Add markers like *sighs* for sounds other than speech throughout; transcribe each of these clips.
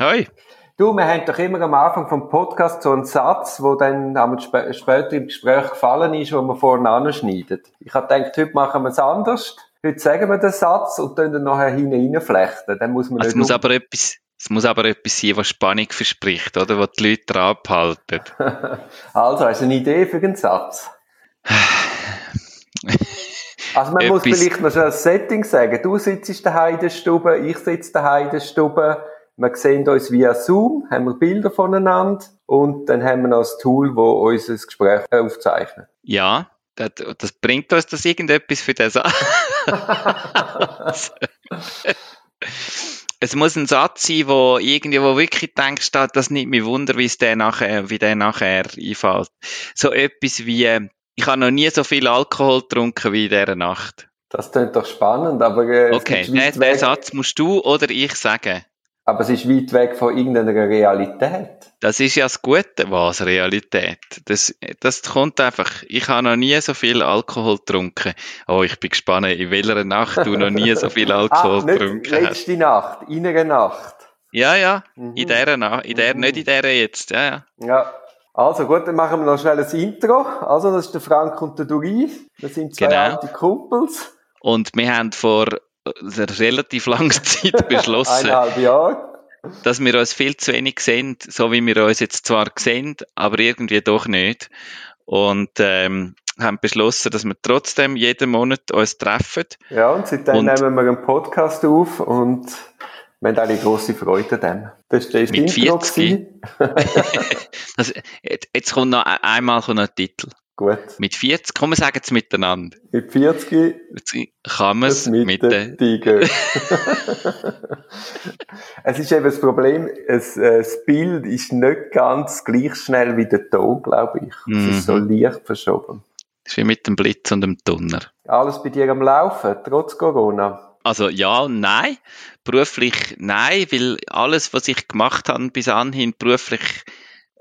Hoi. Du, wir haben doch immer am Anfang vom Podcast so einen Satz, wo dann sp später im Gespräch gefallen ist, wo man vorne anschneidet. Ich habe gedacht, heute machen wir es anders. Heute sagen wir den Satz und dann nachher hineinflechten. Dann muss man also es muss aber etwas, es muss aber etwas sein, was Spannung verspricht, oder? Was die Leute dran abhalten. *laughs* also, hast du eine Idee für einen Satz? *sighs* Also man muss vielleicht noch schon ein Setting sagen. Du sitzt daheim in der Stube, ich sitze daheim in der Stube. Wir sehen uns via Zoom, haben wir Bilder voneinander und dann haben wir noch ein Tool, das unser Gespräch aufzeichnet. Ja, das, das bringt uns das irgendetwas für das Es muss ein Satz sein, wo irgendwie, wo wirklich denkst, das nimmt mich Wunder, wie es der nachher, wie der nachher einfällt. So etwas wie, ich habe noch nie so viel Alkohol getrunken wie in dieser Nacht. Das klingt doch spannend, aber... Äh, okay, den, den Satz musst du oder ich sagen. Aber es ist weit weg von irgendeiner Realität. Das ist ja das Gute, was Realität. Das, das kommt einfach. Ich habe noch nie so viel Alkohol getrunken. Oh, ich bin gespannt, in welcher Nacht du noch nie so viel *laughs* Alkohol ah, getrunken hast. Letzte Nacht, in einer Nacht. Ja, ja, mhm. in dieser Nacht, in der, mhm. nicht in dieser jetzt, ja, ja. Ja. Also gut, dann machen wir noch schnell ein Intro. Also, das ist der Frank und der Duri. Das sind zwei genau. alte Kumpels. Und wir haben vor relativ langen *laughs* Zeit beschlossen, Eineinhalb Jahre. dass wir uns viel zu wenig sehen, so wie wir uns jetzt zwar sehen, aber irgendwie doch nicht. Und ähm, haben beschlossen, dass wir trotzdem jeden Monat uns treffen. Ja, und seitdem und nehmen wir einen Podcast auf und wir haben eine grosse Freude an Das ist mit 40. also, *laughs* jetzt kommt noch einmal noch ein Titel. Gut. Mit 40, komm, wir sagen es miteinander. Mit 40 kann man es mit, mit den Tiger. *laughs* *laughs* es ist eben das Problem, es, äh, das Bild ist nicht ganz gleich schnell wie der Ton, glaube ich. Es mhm. ist so mhm. leicht verschoben. Das ist wie mit dem Blitz und dem Donner. Alles bei dir am Laufen, trotz Corona? Also ja und nein. Beruflich nein, weil alles, was ich gemacht habe bis anhin beruflich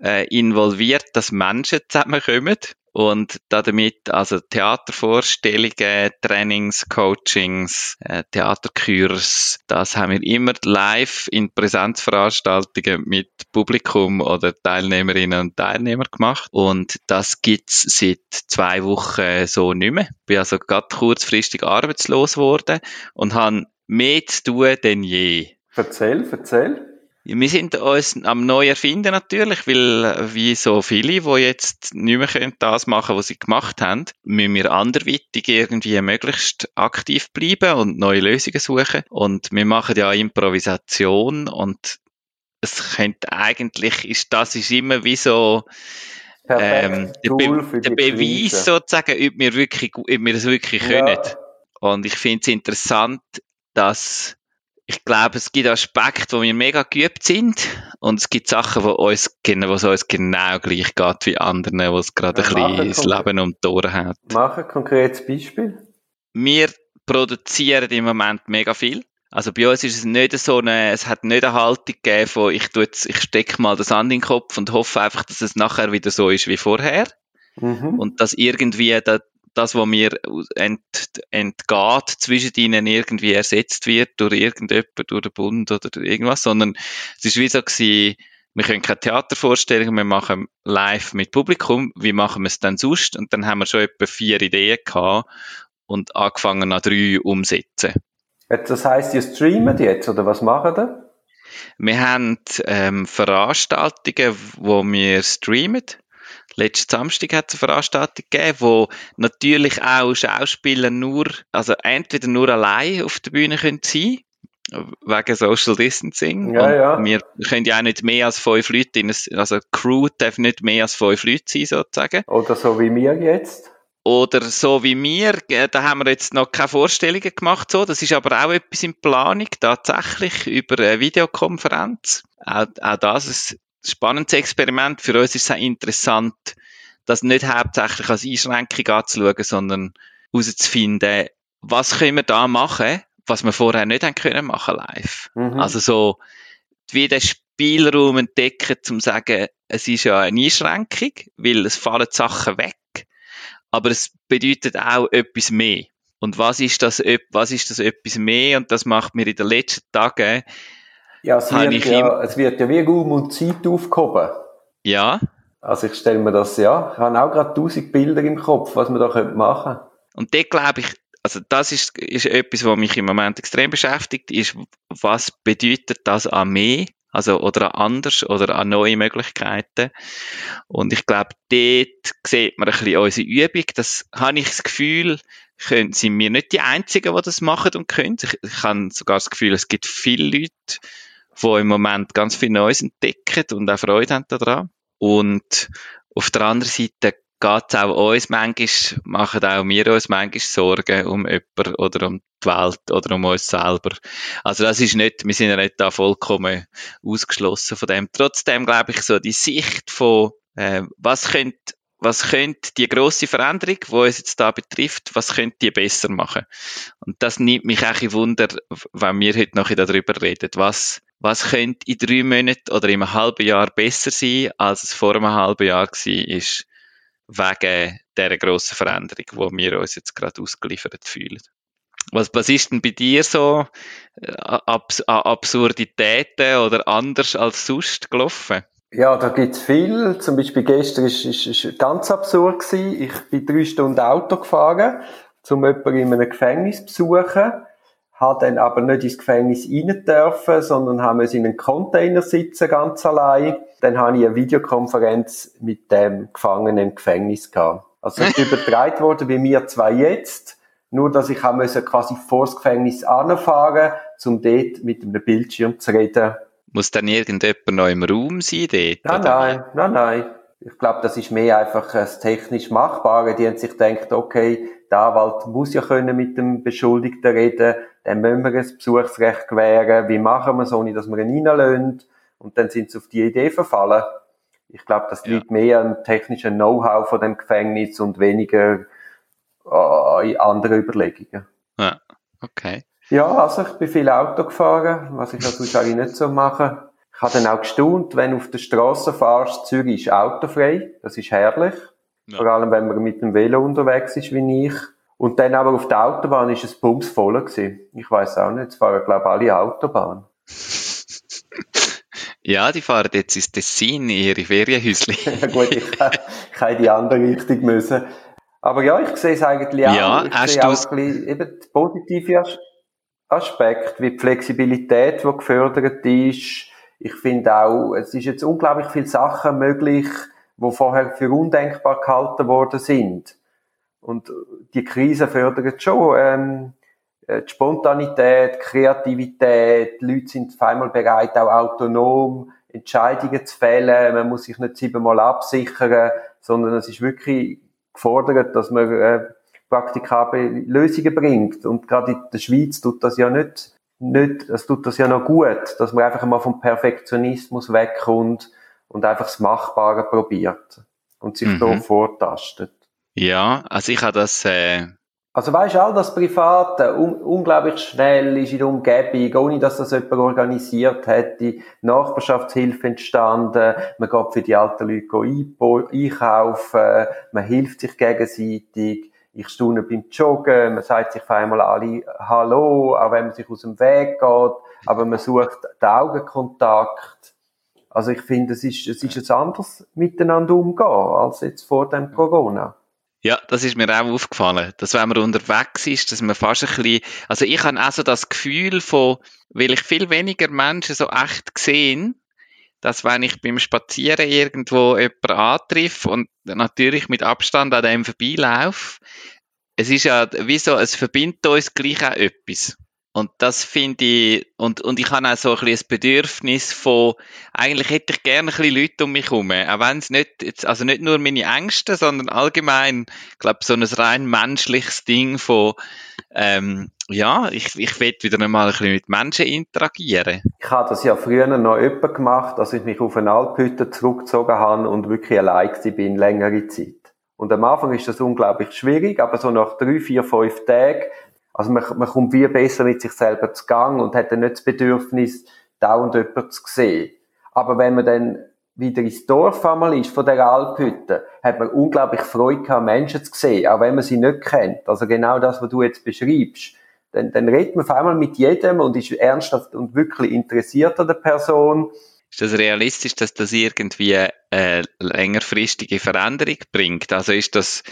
äh, involviert, dass Menschen zusammenkommen. Und damit also Theatervorstellungen, Trainings, Coachings, äh, Theaterkurs, das haben wir immer live in Präsenzveranstaltungen mit Publikum oder Teilnehmerinnen und Teilnehmern gemacht. Und das gibt's seit zwei Wochen so nicht mehr. Bin also gerade kurzfristig arbeitslos geworden und habe mehr zu tun denn je. Erzähl, erzähl. Wir sind uns am neu erfinden natürlich, weil wie so viele, die jetzt nicht mehr können, das machen, was sie gemacht haben, müssen wir anderweitig irgendwie möglichst aktiv bleiben und neue Lösungen suchen. Und wir machen ja Improvisation und es könnte eigentlich, ist, das ist immer wie so, ähm, der, Be der Beweis Krise. sozusagen, ob wir wirklich, ob wir es wirklich ja. können. Und ich finde es interessant, dass ich glaube, es gibt Aspekte, wo wir mega geübt sind und es gibt Sachen, wo uns, wo es uns genau gleich geht wie anderen, wo es gerade ja, ein bisschen das Leben um die Ohren hat. Mach ein konkretes Beispiel. Wir produzieren im Moment mega viel. Also bei uns ist es nicht so eine, es hat nicht eine Haltung gegeben von, ich tue jetzt, ich stecke mal das an den Kopf und hoffe einfach, dass es nachher wieder so ist wie vorher. Mhm. Und dass irgendwie der, das, was mir ent, entgeht, zwischen ihnen irgendwie ersetzt wird durch irgendjemand, durch den Bund oder irgendwas, sondern es ist wie so gewesen, wir können keine Theatervorstellungen, wir machen live mit Publikum, wie machen wir es dann sonst? Und dann haben wir schon etwa vier Ideen gehabt und angefangen an drei umsetzen. Das heißt, ihr streamt jetzt, oder was machen ihr? Wir haben ähm, Veranstaltungen, wo wir streamen. Letzten Samstag hat es eine Veranstaltung gegeben, wo natürlich auch Schauspieler nur, also entweder nur allein auf der Bühne können sein wegen Social Distancing. Ja, ja. Wir können ja auch nicht mehr als fünf Leute in also Crew darf nicht mehr als fünf Leute sein, sozusagen. Oder so wie wir jetzt. Oder so wie wir, da haben wir jetzt noch keine Vorstellungen gemacht, so. Das ist aber auch etwas in Planung, tatsächlich, über eine Videokonferenz. Auch, auch das ist spannendes Experiment. Für uns ist es auch interessant, das nicht hauptsächlich als Einschränkung anzuschauen, sondern herauszufinden, was können wir da machen, was wir vorher nicht haben können machen live. Mhm. Also so, wie den Spielraum entdecken, zum zu sagen, es ist ja eine Einschränkung, weil es fallen Sachen weg, aber es bedeutet auch etwas mehr. Und was ist das, was ist das etwas mehr? Und das macht mir in den letzten Tagen Ja, es wird ja, es wird ja wie Raum und Zeit aufgehoben. Ja. Also ich stelle mir das, ja, ich habe auch gerade tausend Bilder im Kopf, was man da machen könnte. Und dort glaube ich, also das ist, ist etwas, was mich im Moment extrem beschäftigt, ist, was bedeutet das an mehr, also oder an anders oder an neue Möglichkeiten. Und ich glaube, dort sieht man ein bisschen unsere Übung. Das habe ich das Gefühl, können, sind wir nicht die Einzigen, die das machen und können. Ich, ich habe sogar das Gefühl, es gibt viele Leute, die im Moment ganz viel Neues entdecken und auch Freude haben daran. Und auf der anderen Seite geht es auch uns manchmal, machen auch wir uns manchmal Sorgen um jemanden oder um die Welt oder um uns selber. Also das ist nicht, wir sind ja nicht da vollkommen ausgeschlossen von dem. Trotzdem glaube ich so, die Sicht von, äh, was könnte was könnte die grosse Veränderung, die uns jetzt da betrifft, was könnte die besser machen? Und das nimmt mich auch ein Wunder, wenn wir heute noch darüber reden. Was, was könnte in drei Monaten oder in einem halben Jahr besser sein, als es vor einem halben Jahr war, wegen dieser grossen Veränderung, die wir uns jetzt gerade ausgeliefert fühlen. Was, was ist denn bei dir so äh, Abs Absurditäten oder anders als sonst gelaufen? Ja, da gibt's viel. Zum Beispiel gestern ist, ist, ist ganz absurd gewesen. Ich bin drei Stunden Auto gefahren, um jemanden in einem Gefängnis zu besuchen habe dann aber nicht ins Gefängnis rein dürfen, sondern haben wir in einem Container sitzen, ganz allein. Dann habe ich eine Videokonferenz mit dem Gefangenen im Gefängnis gehabt. Also es ist *laughs* übertragen worden, wie wir zwei jetzt. Nur, dass ich müssen quasi vor das Gefängnis anfahren, um dort mit einem Bildschirm zu reden. Muss dann irgendjemand noch im Raum sein dort? Nein, oder? nein, nein, nein. Ich glaube, das ist mehr einfach das technisch Machbare. Die haben sich gedacht, okay, der Anwalt muss ja können mit dem Beschuldigten reden, dann müssen wir ein Besuchsrecht gewähren, wie machen wir es, ohne dass wir ihn reinlassen. Und dann sind sie auf die Idee verfallen. Ich glaube, das liegt ja. mehr am technischen Know-how von dem Gefängnis und weniger in anderen Überlegungen. Ja, okay. Ja, also ich bin viel Auto gefahren, was ich ja sonst eigentlich nicht so mache. Ich habe dann auch gestaunt, wenn du auf der Straße fahrst, Zürich ist autofrei, das ist herrlich. Ja. Vor allem, wenn man mit dem Velo unterwegs ist, wie ich. Und dann aber auf der Autobahn ist es bumsvoll gewesen. Ich weiß auch nicht, es fahren, glaube ich, alle Autobahn. *laughs* Ja, die fahren jetzt ins Tessin in ihre Ferienhäuschen. *laughs* ja, gut, ich, ich in die andere Richtung müssen. Aber ja, ich sehe es eigentlich auch. Ja, ich sehe auch ein bisschen, eben positive Aspekt, wie die Flexibilität, die gefördert ist. Ich finde auch, es ist jetzt unglaublich viele Sachen möglich, die vorher für undenkbar gehalten worden sind. Und die Krise fördert schon ähm, äh, die Spontanität, Kreativität. Die Leute sind auf einmal bereit, auch autonom Entscheidungen zu fällen. Man muss sich nicht siebenmal absichern, sondern es ist wirklich gefordert, dass man äh, praktikable Lösungen bringt. Und gerade in der Schweiz tut das ja nicht, nicht, das tut das ja noch gut, dass man einfach mal vom Perfektionismus wegkommt und einfach das Machbare probiert und sich mhm. so vortastet. Ja, also ich habe das. Äh also weißt all das Private un unglaublich schnell ist in der Umgebung, ohne dass das jemand organisiert hätte. Nachbarschaftshilfe entstanden, man geht für die alten Leute einkaufen, man hilft sich gegenseitig. Ich staune beim Joggen, man sagt sich auf einmal alle Hallo, auch wenn man sich aus dem Weg geht, aber man sucht den Augenkontakt. Also ich finde, es ist, es ist jetzt anders miteinander umgehen als jetzt vor dem Corona. Ja, das ist mir auch aufgefallen, dass wenn man unterwegs ist, dass man fast ein bisschen, also ich habe auch so das Gefühl von, weil ich viel weniger Menschen so echt gesehen, dass wenn ich beim Spazieren irgendwo jemanden antreffe und natürlich mit Abstand an dem vorbeilaufe, es ist ja wie so, es verbindet uns gleich auch etwas. Und das finde ich, und, und ich habe auch so ein bisschen ein Bedürfnis von, eigentlich hätte ich gerne ein bisschen Leute um mich herum. Auch wenn es nicht, jetzt, also nicht nur meine Ängste, sondern allgemein, ich glaube, so ein rein menschliches Ding von, ähm, ja, ich, ich will wieder einmal ein bisschen mit Menschen interagieren. Ich habe das ja früher noch öppe gemacht, dass ich mich auf eine Alphütte zurückgezogen habe und wirklich allein bin, längere Zeit. Und am Anfang ist das unglaublich schwierig, aber so nach drei, vier, fünf Tagen also man, man kommt wie besser mit sich selber zu Gang und hat dann nicht das Bedürfnis, dauernd jemanden zu sehen. Aber wenn man dann wieder ins Dorf einmal ist von der Alphütte, hat man unglaublich Freude gehabt, Menschen zu sehen, auch wenn man sie nicht kennt. Also genau das, was du jetzt beschreibst. dann, dann redet man auf einmal mit jedem und ist ernsthaft und wirklich interessiert an der Person. Ist das realistisch, dass das irgendwie eine längerfristige Veränderung bringt? Also ist das,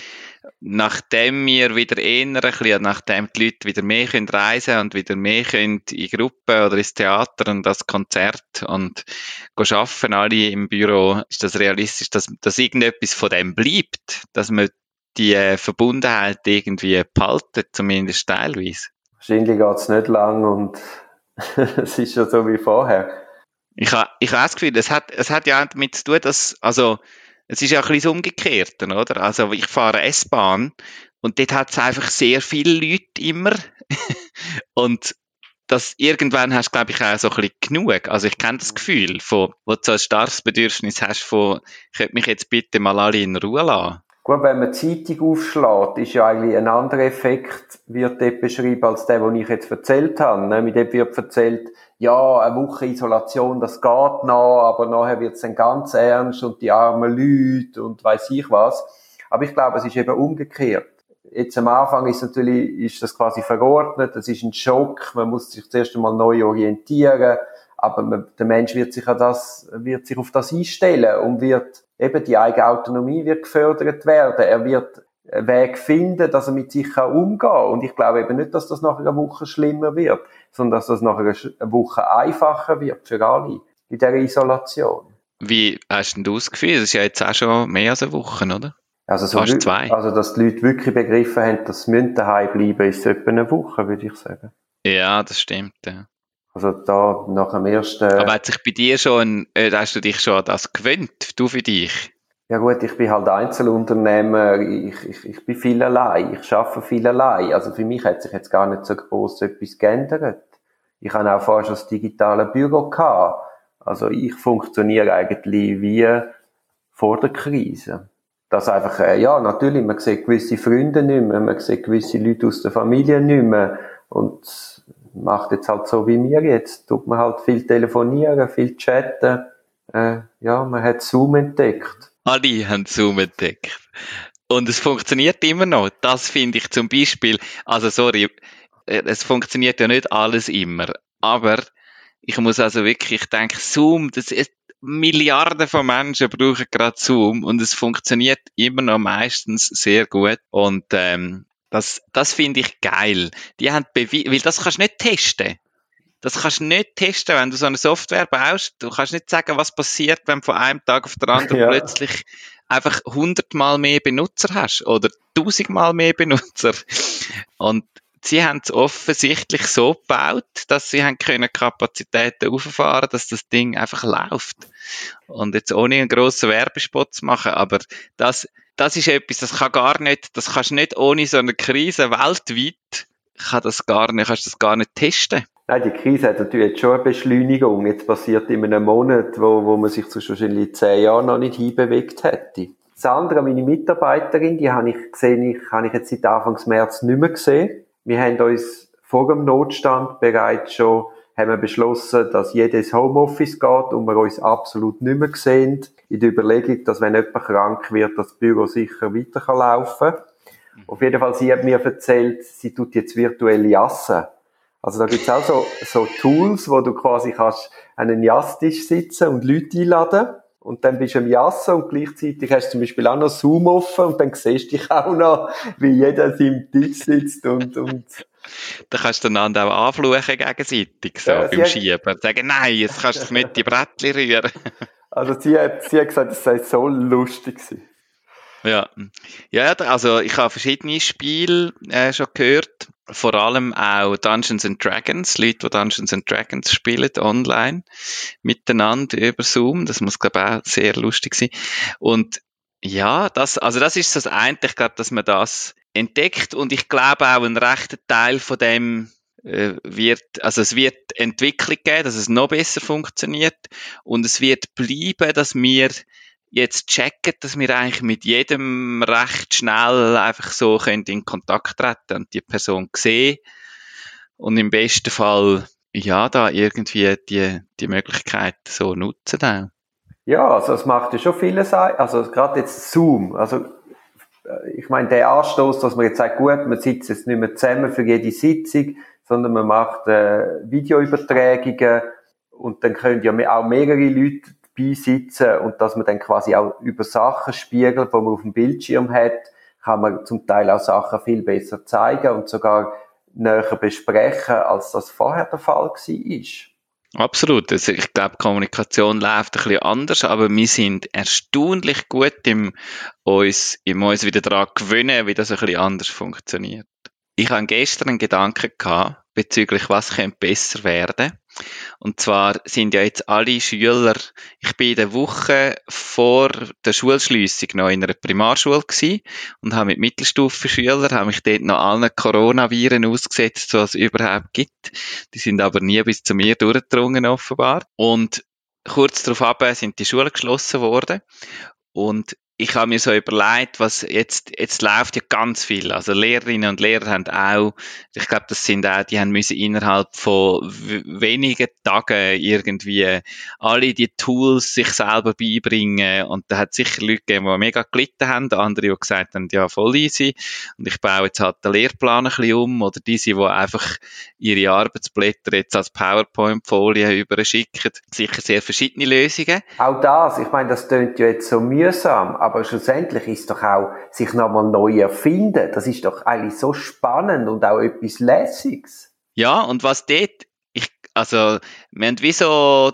nachdem wir wieder eher ein bisschen, nachdem die Leute wieder mehr können reisen und wieder mehr können in Gruppen oder ins Theater und das Konzert und arbeiten alle im Büro, ist das realistisch, dass, dass irgendetwas von dem bleibt? Dass man die Verbundenheit irgendwie behalten, zumindest teilweise? Wahrscheinlich geht es nicht lang und *laughs* es ist ja so wie vorher. Ich habe ich ha das Gefühl, es hat, es hat ja damit zu tun, dass, also, es ist ja ein bisschen umgekehrt, oder? Also, ich fahre S-Bahn und dort hat es einfach sehr viele Leute immer. *laughs* und das irgendwann hast du, glaube ich, auch so ein bisschen genug. Also ich kenne das Gefühl, von, wo du so ein starkes Bedürfnis hast von, ich könnte mich jetzt bitte mal alle in Ruhe lassen. Gut, wenn man die Zeitung aufschlägt, ist ja eigentlich ein anderer Effekt, wird dort beschrieben, als der, den ich jetzt erzählt habe. Nämlich dort wird erzählt, ja, eine Woche Isolation, das geht noch, aber nachher wird es dann ganz ernst und die armen Leute und weiß ich was. Aber ich glaube, es ist eben umgekehrt. Jetzt am Anfang ist natürlich, ist das quasi verordnet, das ist ein Schock, man muss sich zuerst einmal neu orientieren, aber man, der Mensch wird sich, an das, wird sich auf das einstellen und wird eben die eigene Autonomie wird gefördert werden. Er wird Weg finden, dass er mit sich umgehen kann. Und ich glaube eben nicht, dass das nach einer Woche schlimmer wird, sondern dass das nach einer Woche einfacher wird für alle in dieser Isolation. Wie hast denn du das Gefühl? Das ist ja jetzt auch schon mehr als eine Woche, oder? Also, so Fast zwei. also dass die Leute wirklich begriffen haben, dass sie daheim bleiben ist etwa eine Woche, würde ich sagen. Ja, das stimmt, ja. Also da nach dem ersten. Aber hat sich bei dir schon, äh, hast du dich schon an das gewöhnt, du für dich? Ja gut, ich bin halt Einzelunternehmer, ich, ich, ich bin viel allein, ich arbeite viel allein. Also für mich hat sich jetzt gar nicht so groß etwas geändert. Ich habe auch vorher schon das digitale Büro gehabt. Also ich funktioniere eigentlich wie vor der Krise. Das einfach, äh, ja, natürlich, man sieht gewisse Freunde nicht mehr, man sieht gewisse Leute aus der Familie nicht mehr. Und macht jetzt halt so wie mir jetzt. Tut man halt viel telefonieren, viel chatten. Äh, ja, man hat Zoom entdeckt. Alle haben Zoom entdeckt. Und es funktioniert immer noch. Das finde ich zum Beispiel, also sorry, äh, es funktioniert ja nicht alles immer. Aber ich muss also wirklich, ich denke, Zoom, das ist, Milliarden von Menschen brauchen gerade Zoom und es funktioniert immer noch meistens sehr gut. Und ähm, das, das finde ich geil. Die haben Beweis, weil das kannst du nicht testen. Das kannst du nicht testen, wenn du so eine Software baust. Du kannst nicht sagen, was passiert, wenn du von einem Tag auf den anderen *laughs* ja. plötzlich einfach hundertmal mehr Benutzer hast oder tausendmal mehr Benutzer. Und sie haben es offensichtlich so gebaut, dass sie haben können Kapazitäten auffahren, dass das Ding einfach läuft. Und jetzt ohne einen grossen Werbespot zu machen, aber das, das ist etwas, das kann gar nicht, das kannst du nicht ohne so eine Krise weltweit, kann das gar nicht, kannst du das gar nicht testen. Nein, die Krise hat natürlich jetzt schon eine Beschleunigung. Jetzt passiert in einem Monat, wo, wo man sich zu wahrscheinlich zehn Jahren noch nicht hinbewegt hätte. Das andere, meine Mitarbeiterin, die habe ich gesehen, ich, habe ich jetzt seit Anfang März nicht mehr gesehen. Wir haben uns vor dem Notstand bereits schon haben wir beschlossen, dass jedes Homeoffice geht und wir uns absolut nicht mehr sehen. In der Überlegung, dass wenn jemand krank wird, das Büro sicher weiter laufen kann. Auf jeden Fall, sie hat mir erzählt, sie tut jetzt virtuelle Jassen. Also da gibt's auch so, so Tools, wo du quasi kannst an einen Jasstisch sitzen und Leute einladen. Und dann bist du am Jassen und gleichzeitig hast du zum Beispiel auch noch Zoom offen und dann siehst du dich auch noch, wie jeder an seinem Tisch sitzt und, und da kannst du einander auch anfluchen gegenseitig, so ja, beim Schieben. Sagen, nein, jetzt kannst du nicht die Brettchen rühren. *laughs* Also sie hat, sie hat gesagt, es sei so lustig gewesen. Ja. ja, also ich habe verschiedene Spiele äh, schon gehört, vor allem auch Dungeons and Dragons, Leute, die Dungeons and Dragons spielen online miteinander über Zoom, das muss glaube ich auch sehr lustig sein. Und ja, das, also das ist das eine, ich glaube, dass man das entdeckt. Und ich glaube auch ein rechter Teil von dem äh, wird, also es wird Entwicklung geben, dass es noch besser funktioniert. Und es wird bleiben, dass wir jetzt checken, dass wir eigentlich mit jedem recht schnell einfach so können in Kontakt treten und die Person sehen. Und im besten Fall ja da irgendwie die, die Möglichkeit so nutzen auch. Ja, also es macht ja schon vieles, also gerade jetzt Zoom, also äh, ich meine, der Anstoß, dass man jetzt sagt, gut, man sitzt jetzt nicht mehr zusammen für jede Sitzung, sondern man macht äh, Videoübertragungen. Und dann können ja auch mehrere Leute beisitzen und dass man dann quasi auch über Sachen spiegelt, die man auf dem Bildschirm hat, kann man zum Teil auch Sachen viel besser zeigen und sogar näher besprechen, als das vorher der Fall war. Absolut. Also ich glaube, Kommunikation läuft ein bisschen anders, aber wir sind erstaunlich gut im uns, im uns wieder daran gewöhnen, wie das ein bisschen anders funktioniert. Ich habe gestern einen Gedanken gehabt, bezüglich was könnte besser werden. Und zwar sind ja jetzt alle Schüler, ich bin in der Woche vor der Schulschliessung noch in einer Primarschule gewesen und habe mit Mittelstufenschülern, habe mich dort noch allen Coronaviren ausgesetzt, was es überhaupt gibt. Die sind aber nie bis zu mir durchgedrungen offenbar. Und kurz darauf sind die Schulen geschlossen worden. Und ich habe mir so überlegt, was jetzt, jetzt läuft ja ganz viel. Also Lehrerinnen und Lehrer haben auch, ich glaube, das sind auch, die haben müssen innerhalb von wenigen Tagen irgendwie alle die Tools sich selber beibringen. Und da hat sicher Leute gegeben, die mega gelitten haben, andere, die gesagt haben, ja, voll easy. Und ich baue jetzt halt den Lehrplan ein bisschen um. Oder diese, die einfach ihre Arbeitsblätter jetzt als PowerPoint-Folie überschicken. Sicher sehr verschiedene Lösungen. Auch das, ich meine, das klingt ja jetzt so mühsam, aber schlussendlich ist doch auch sich nochmal neu erfinden. Das ist doch eigentlich so spannend und auch etwas Lässiges. Ja, und was dort also, wir haben wie so,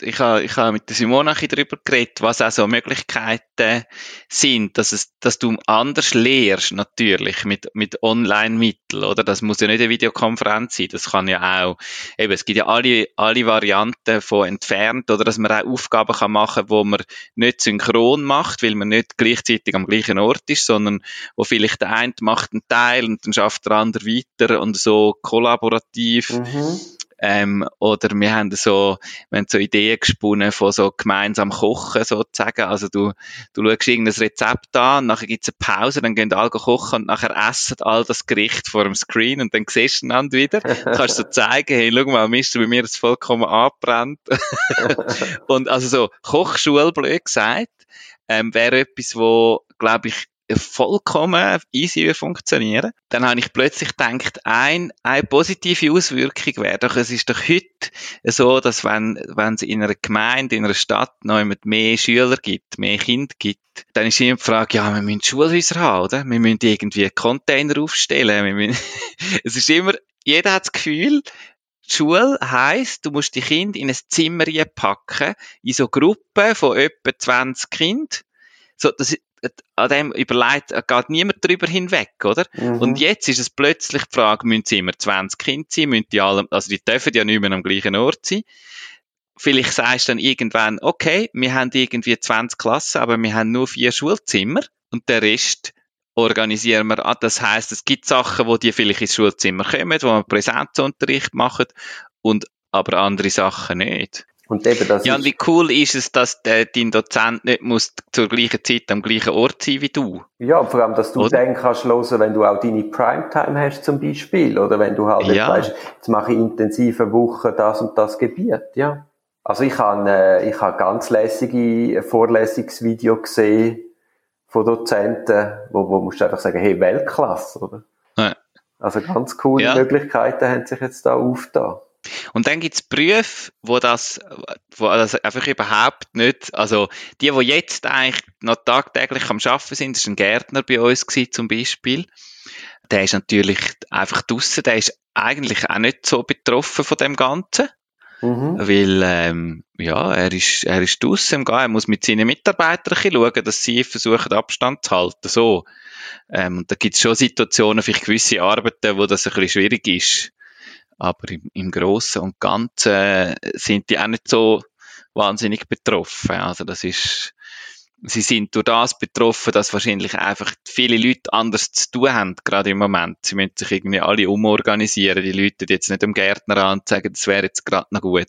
ich habe, ich habe mit der Simone ein darüber geredet, was auch so Möglichkeiten sind, dass es, dass du anders lehrst, natürlich, mit, mit Online-Mitteln, oder? Das muss ja nicht eine Videokonferenz sein, das kann ja auch, eben, es gibt ja alle, alle Varianten von entfernt, oder dass man auch Aufgaben kann machen, wo man nicht synchron macht, weil man nicht gleichzeitig am gleichen Ort ist, sondern wo vielleicht der eine macht einen Teil und dann schafft der andere weiter und so kollaborativ. Mhm ähm, oder wir haben so, wir haben so Ideen gesponnen von so gemeinsam Kochen sozusagen. Also du, du schaust irgendein Rezept an, nachher gibt's eine Pause, dann gehen alle kochen und nachher essen all das Gericht vor dem Screen und dann siehst du einander wieder. *laughs* Du kannst so zeigen, hey, schau mal, Mist, bei mir ist vollkommen abbrennt. *laughs* und also so Kochschule, blöd gesagt, ähm, wäre etwas, wo, glaube ich, vollkommen easy funktionieren. Dann habe ich plötzlich gedacht, ein, eine positive Auswirkung wäre doch, es ist doch heute so, dass wenn, wenn es in einer Gemeinde, in einer Stadt noch mehr Schüler gibt, mehr Kinder gibt, dann ist immer die Frage, ja, wir müssen Schulhäuser haben, oder? Wir müssen irgendwie Container aufstellen. Wir müssen *laughs* es ist immer, jeder hat das Gefühl, Schule heisst, du musst die Kinder in ein Zimmer packen, in so Gruppen von etwa 20 Kindern. So, das, an dem überlegt, geht niemand drüber hinweg, oder? Mhm. Und jetzt ist es plötzlich die Frage, müssen sie immer 20 Kinder sein, müssen die alle, also die dürfen ja nicht mehr am gleichen Ort sein. Vielleicht sagst du dann irgendwann, okay, wir haben irgendwie 20 Klassen, aber wir haben nur vier Schulzimmer und der Rest organisieren wir an. Das heißt, es gibt Sachen, wo die vielleicht ins Schulzimmer kommen, wo man Präsenzunterricht machen und aber andere Sachen nicht. Und eben das ja, und wie cool ist es, dass der, dein Dozent nicht muss zur gleichen Zeit am gleichen Ort sein wie du? Ja, vor allem, dass du oder? dann kannst hören, wenn du auch deine Primetime hast zum Beispiel, oder wenn du halt ja. weißt, jetzt mache ich intensive Wochen das und das Gebiet, ja. Also ich habe, äh, ich habe ganz lässige Vorlesungsvideo gesehen von Dozenten, wo, wo musst du einfach sagen, hey, Weltklasse, oder? Ja. Also ganz coole ja. Möglichkeiten haben sich jetzt da aufgetan. Und dann gibt's Berufe, wo das, wo das einfach überhaupt nicht, also die, die jetzt eigentlich noch tagtäglich am Arbeiten sind, das ist ein Gärtner bei uns gewesen, zum Beispiel. Der ist natürlich einfach draussen, der ist eigentlich auch nicht so betroffen von dem Ganzen. Mhm. Weil, ähm, ja, er ist, er ist draussen im Gehen, er muss mit seinen Mitarbeitern schauen, dass sie versuchen, Abstand zu halten, so. Ähm, und da gibt's schon Situationen, vielleicht gewisse Arbeiten, wo das ein bisschen schwierig ist. Aber im, im Großen und Ganzen sind die auch nicht so wahnsinnig betroffen. Also das ist, sie sind durch das betroffen, dass wahrscheinlich einfach viele Leute anders zu tun haben, gerade im Moment. Sie müssen sich irgendwie alle umorganisieren. Die Leute jetzt nicht dem Gärtner an und sagen, das wäre jetzt gerade noch gut.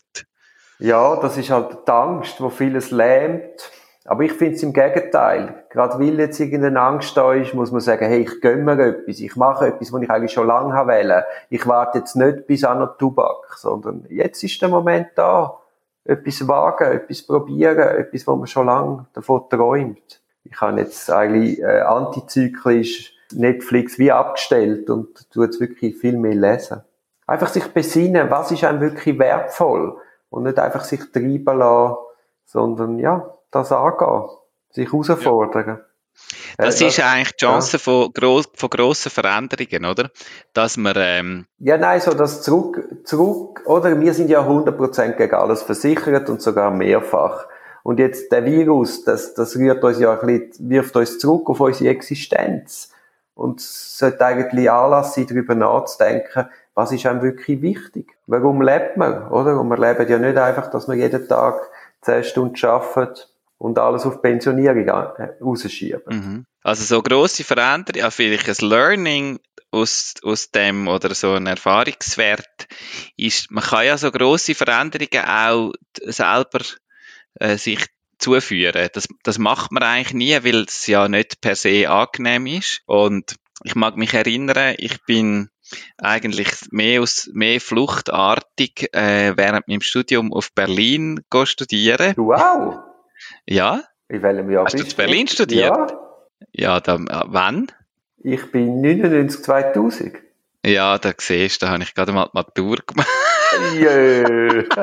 Ja, das ist halt die Angst, wo vieles lähmt. Aber ich finde es im Gegenteil. Gerade weil jetzt irgendeine Angst da ist, muss man sagen, hey, ich gönne mir etwas. Ich mache etwas, was ich eigentlich schon lange wählen Ich warte jetzt nicht bis an den Tubak, sondern jetzt ist der Moment da. Etwas wagen, etwas probieren, etwas, wo man schon lange davon träumt. Ich habe jetzt eigentlich äh, antizyklisch Netflix wie abgestellt und tue jetzt wirklich viel mehr lesen. Einfach sich besinnen, was ist einem wirklich wertvoll und nicht einfach sich treiben lassen, sondern ja, das angehen, sich herausfordern. Ja. Das äh, ist eigentlich die Chance ja. von, gross, von grossen Veränderungen, oder? Dass man, ähm Ja, nein, so das zurück, zurück, oder? Wir sind ja 100% gegen alles versichert und sogar mehrfach. Und jetzt der Virus, das, das rührt uns ja ein bisschen, wirft uns zurück auf unsere Existenz. Und es sollte eigentlich Anlass sein, darüber nachzudenken, was ist einem wirklich wichtig? Warum lebt man, oder? Und wir leben ja nicht einfach, dass wir jeden Tag 10 Stunden arbeiten und alles auf Pensionierung äh, rausschieben. Mhm. Also so grosse Veränderungen, ja, vielleicht ein Learning aus, aus dem oder so ein Erfahrungswert ist, man kann ja so grosse Veränderungen auch selber äh, sich zuführen. Das, das macht man eigentlich nie, weil es ja nicht per se angenehm ist. Und ich mag mich erinnern, ich bin eigentlich mehr aus mehr fluchtartig äh, während meinem Studium auf Berlin studieren. Wow. Ja. In welchem Jahr Hast du in Berlin studiert? Ja. Ja, dann, äh, wann? Ich bin 99 2000. Ja, da siehst du, da habe ich gerade mal die Matur gemacht. Jö. *laughs*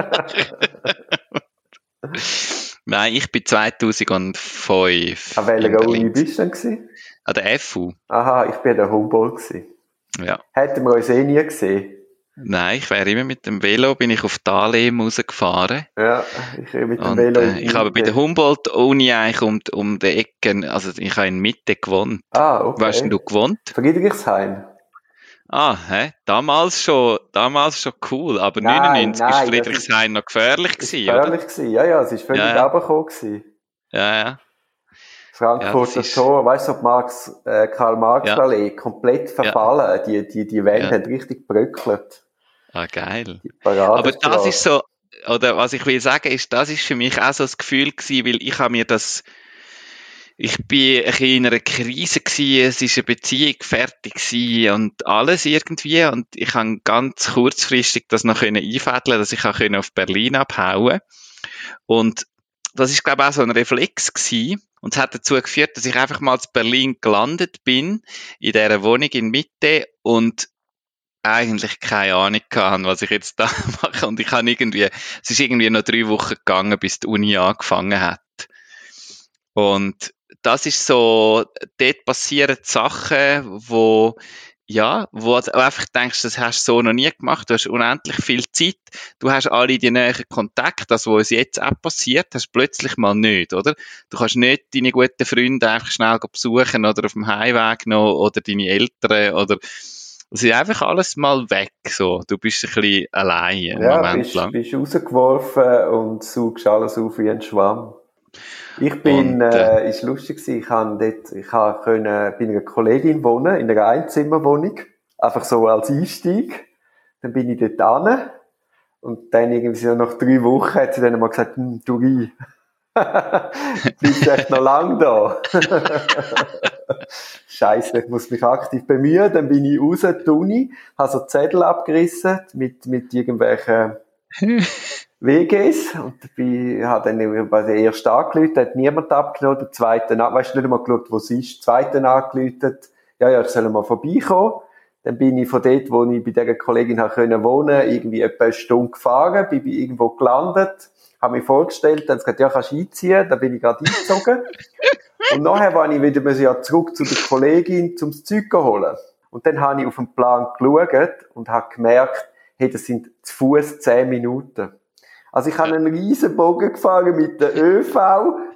Nein, ich bin 2005. An welcher Uni bist du denn? Gewesen? An der FU. Aha, ich bin der Humboldt. Gewesen. Ja. Hätten wir uns eh nie gesehen. Nein, ich wäre immer mit dem Velo, bin ich auf Dahlem rausgefahren. Ja, ich mit dem und, Velo. Äh, ich habe bei der Humboldt-Uni eigentlich um, um die Ecken, also ich habe in Mitte gewohnt. Ah, okay. Wo hast du gewohnt? Friedrichshain. Ah, hä? Damals schon, damals schon cool, aber nein, 99 nein, ist Friedrichshain noch gefährlich gewesen, gefährlich? Gewesen. Ja, ja, es ist völlig ja, ja. Ja, ja. Frankfurter ja, Tor, weißt du, Marx, äh, Karl Marx ja. Allee, komplett verfallen. Ja. Die, die, die Wände ja. haben richtig bröckelt. Ah, geil. Aber das ist so, oder was ich will sagen, ist, das ist für mich auch so das Gefühl gewesen, weil ich habe mir das, ich bin ein in einer Krise gewesen, es ist eine Beziehung fertig gewesen und alles irgendwie und ich habe ganz kurzfristig das noch können einfädeln, dass ich auch auf Berlin abhauen und das ist glaube ich auch so ein Reflex gewesen und es hat dazu geführt, dass ich einfach mal zu Berlin gelandet bin in dieser Wohnung in Mitte und eigentlich keine Ahnung gehabt, was ich jetzt da *laughs* mache. Und ich habe irgendwie, es ist irgendwie noch drei Wochen gegangen, bis die Uni angefangen hat. Und das ist so, dort passieren Sachen, wo, ja, wo du einfach denkst, das hast du so noch nie gemacht, du hast unendlich viel Zeit, du hast alle die näheren Kontakte, das, was uns jetzt auch passiert, hast plötzlich mal nicht, oder? Du kannst nicht deine guten Freunde einfach schnell besuchen oder auf dem Heimweg noch oder deine Eltern oder es ist einfach alles mal weg, so. Du bist ein bisschen allein, ja, Moment bist, lang. bist rausgeworfen und saugst alles auf wie ein Schwamm. Ich bin, und, äh, äh, ist lustig gewesen, ich habe dort, ich habe können, bei einer Kollegin wohnen, in einer Einzimmerwohnung. Einfach so als Einstieg. Dann bin ich dort hin. Und dann irgendwie so nach drei Wochen hat sie dann mal gesagt, hm, du rein. *laughs* bist echt noch lang da. *laughs* Scheiße, ich muss mich aktiv bemühen. Dann bin ich raus, die Uni, habe so Zettel abgerissen mit, mit irgendwelchen *laughs* WGs und ich habe dann der ersten angelötet, hat niemand abgenommen, der zweite, weißt du, nicht einmal geschaut, wo es ist, zweiten angelötet, ja, ja, ich soll mal vorbeikommen. Dann bin ich von dort, wo ich bei dieser Kollegin habe können wohnen, irgendwie etwa eine Stunde gefahren, bin ich irgendwo gelandet, habe mich vorgestellt, dann gesagt, ja, kannst du einziehen, dann bin ich gerade eingezogen. *laughs* und nachher war ich wieder ja zurück zu der Kollegin, zum Zeug zu holen. Und dann habe ich auf den Plan geschaut und habe gemerkt, hey, das sind zu Fuß zehn Minuten. Also ich habe einen riesen Bogen gefahren mit der ÖV,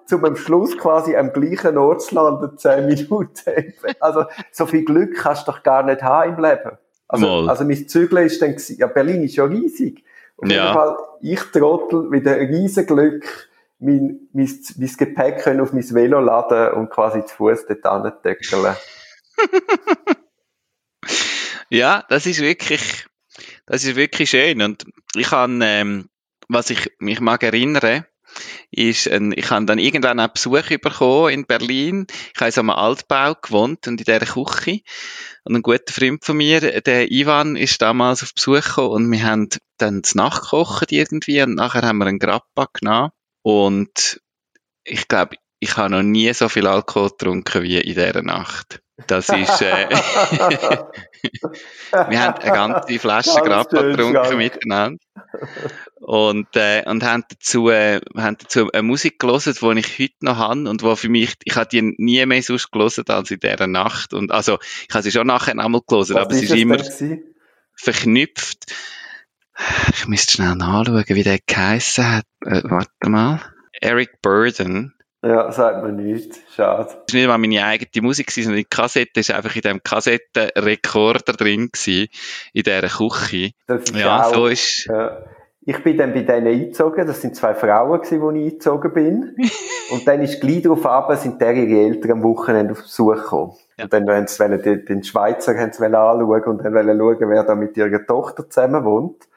zum am Schluss quasi am gleichen Ort zu landen, zehn *laughs* Minuten. Also so viel Glück kannst du doch gar nicht haben im Leben. Also, also mein Zügeln ist dann, ja Berlin ist ja riesig. Auf ja. jeden Fall, ich trottel mit einem riesen Glück mein, mein, mein Gepäck können auf mein Velo laden und quasi zu Fuß dort deckeln. *laughs* ja, das ist wirklich, das ist wirklich schön. Und ich habe, ähm, was ich mich mag erinnern, ist, ein, ich habe dann irgendwann einen Besuch bekommen in Berlin. Ich habe in so einem Altbau gewohnt und in dieser Küche. Und ein guter Freund von mir, der Ivan, ist damals auf Besuch gekommen und wir haben dann das Nachkochen irgendwie und nachher haben wir einen Grappa genommen. Und ich glaube, ich habe noch nie so viel Alkohol getrunken wie in dieser Nacht. Das ist, äh, *laughs* wir haben eine ganze Flasche Grappa getrunken miteinander. Und, äh, und haben dazu, äh, haben dazu eine Musik gelesen, die ich heute noch habe und wo für mich, ich habe die nie mehr sonst gelesen als in dieser Nacht. Und, also, ich habe sie schon nachher einmal gelesen, aber es ist immer verknüpft. Ich müsste schnell nachschauen, wie der geheissen hat. Äh, warte mal. Eric Burden ja, sagt man nicht. Schade. Es war nicht mal meine eigene Musik, sondern die Kassette war einfach in diesem Kassettenrekorder drin, gewesen, in dieser Küche. ja, auch, so ist... Ja. Ich bin dann bei denen eingezogen, das sind zwei Frauen gewesen, wo ich eingezogen bin. *laughs* und dann ist gleich darauf ab, sind der ihre Eltern am Wochenende auf Besuch gekommen. Ja. Und dann wollen sie den, den Schweizer haben sie anschauen und dann wollen schauen, wer da mit ihrer Tochter zusammen wohnt.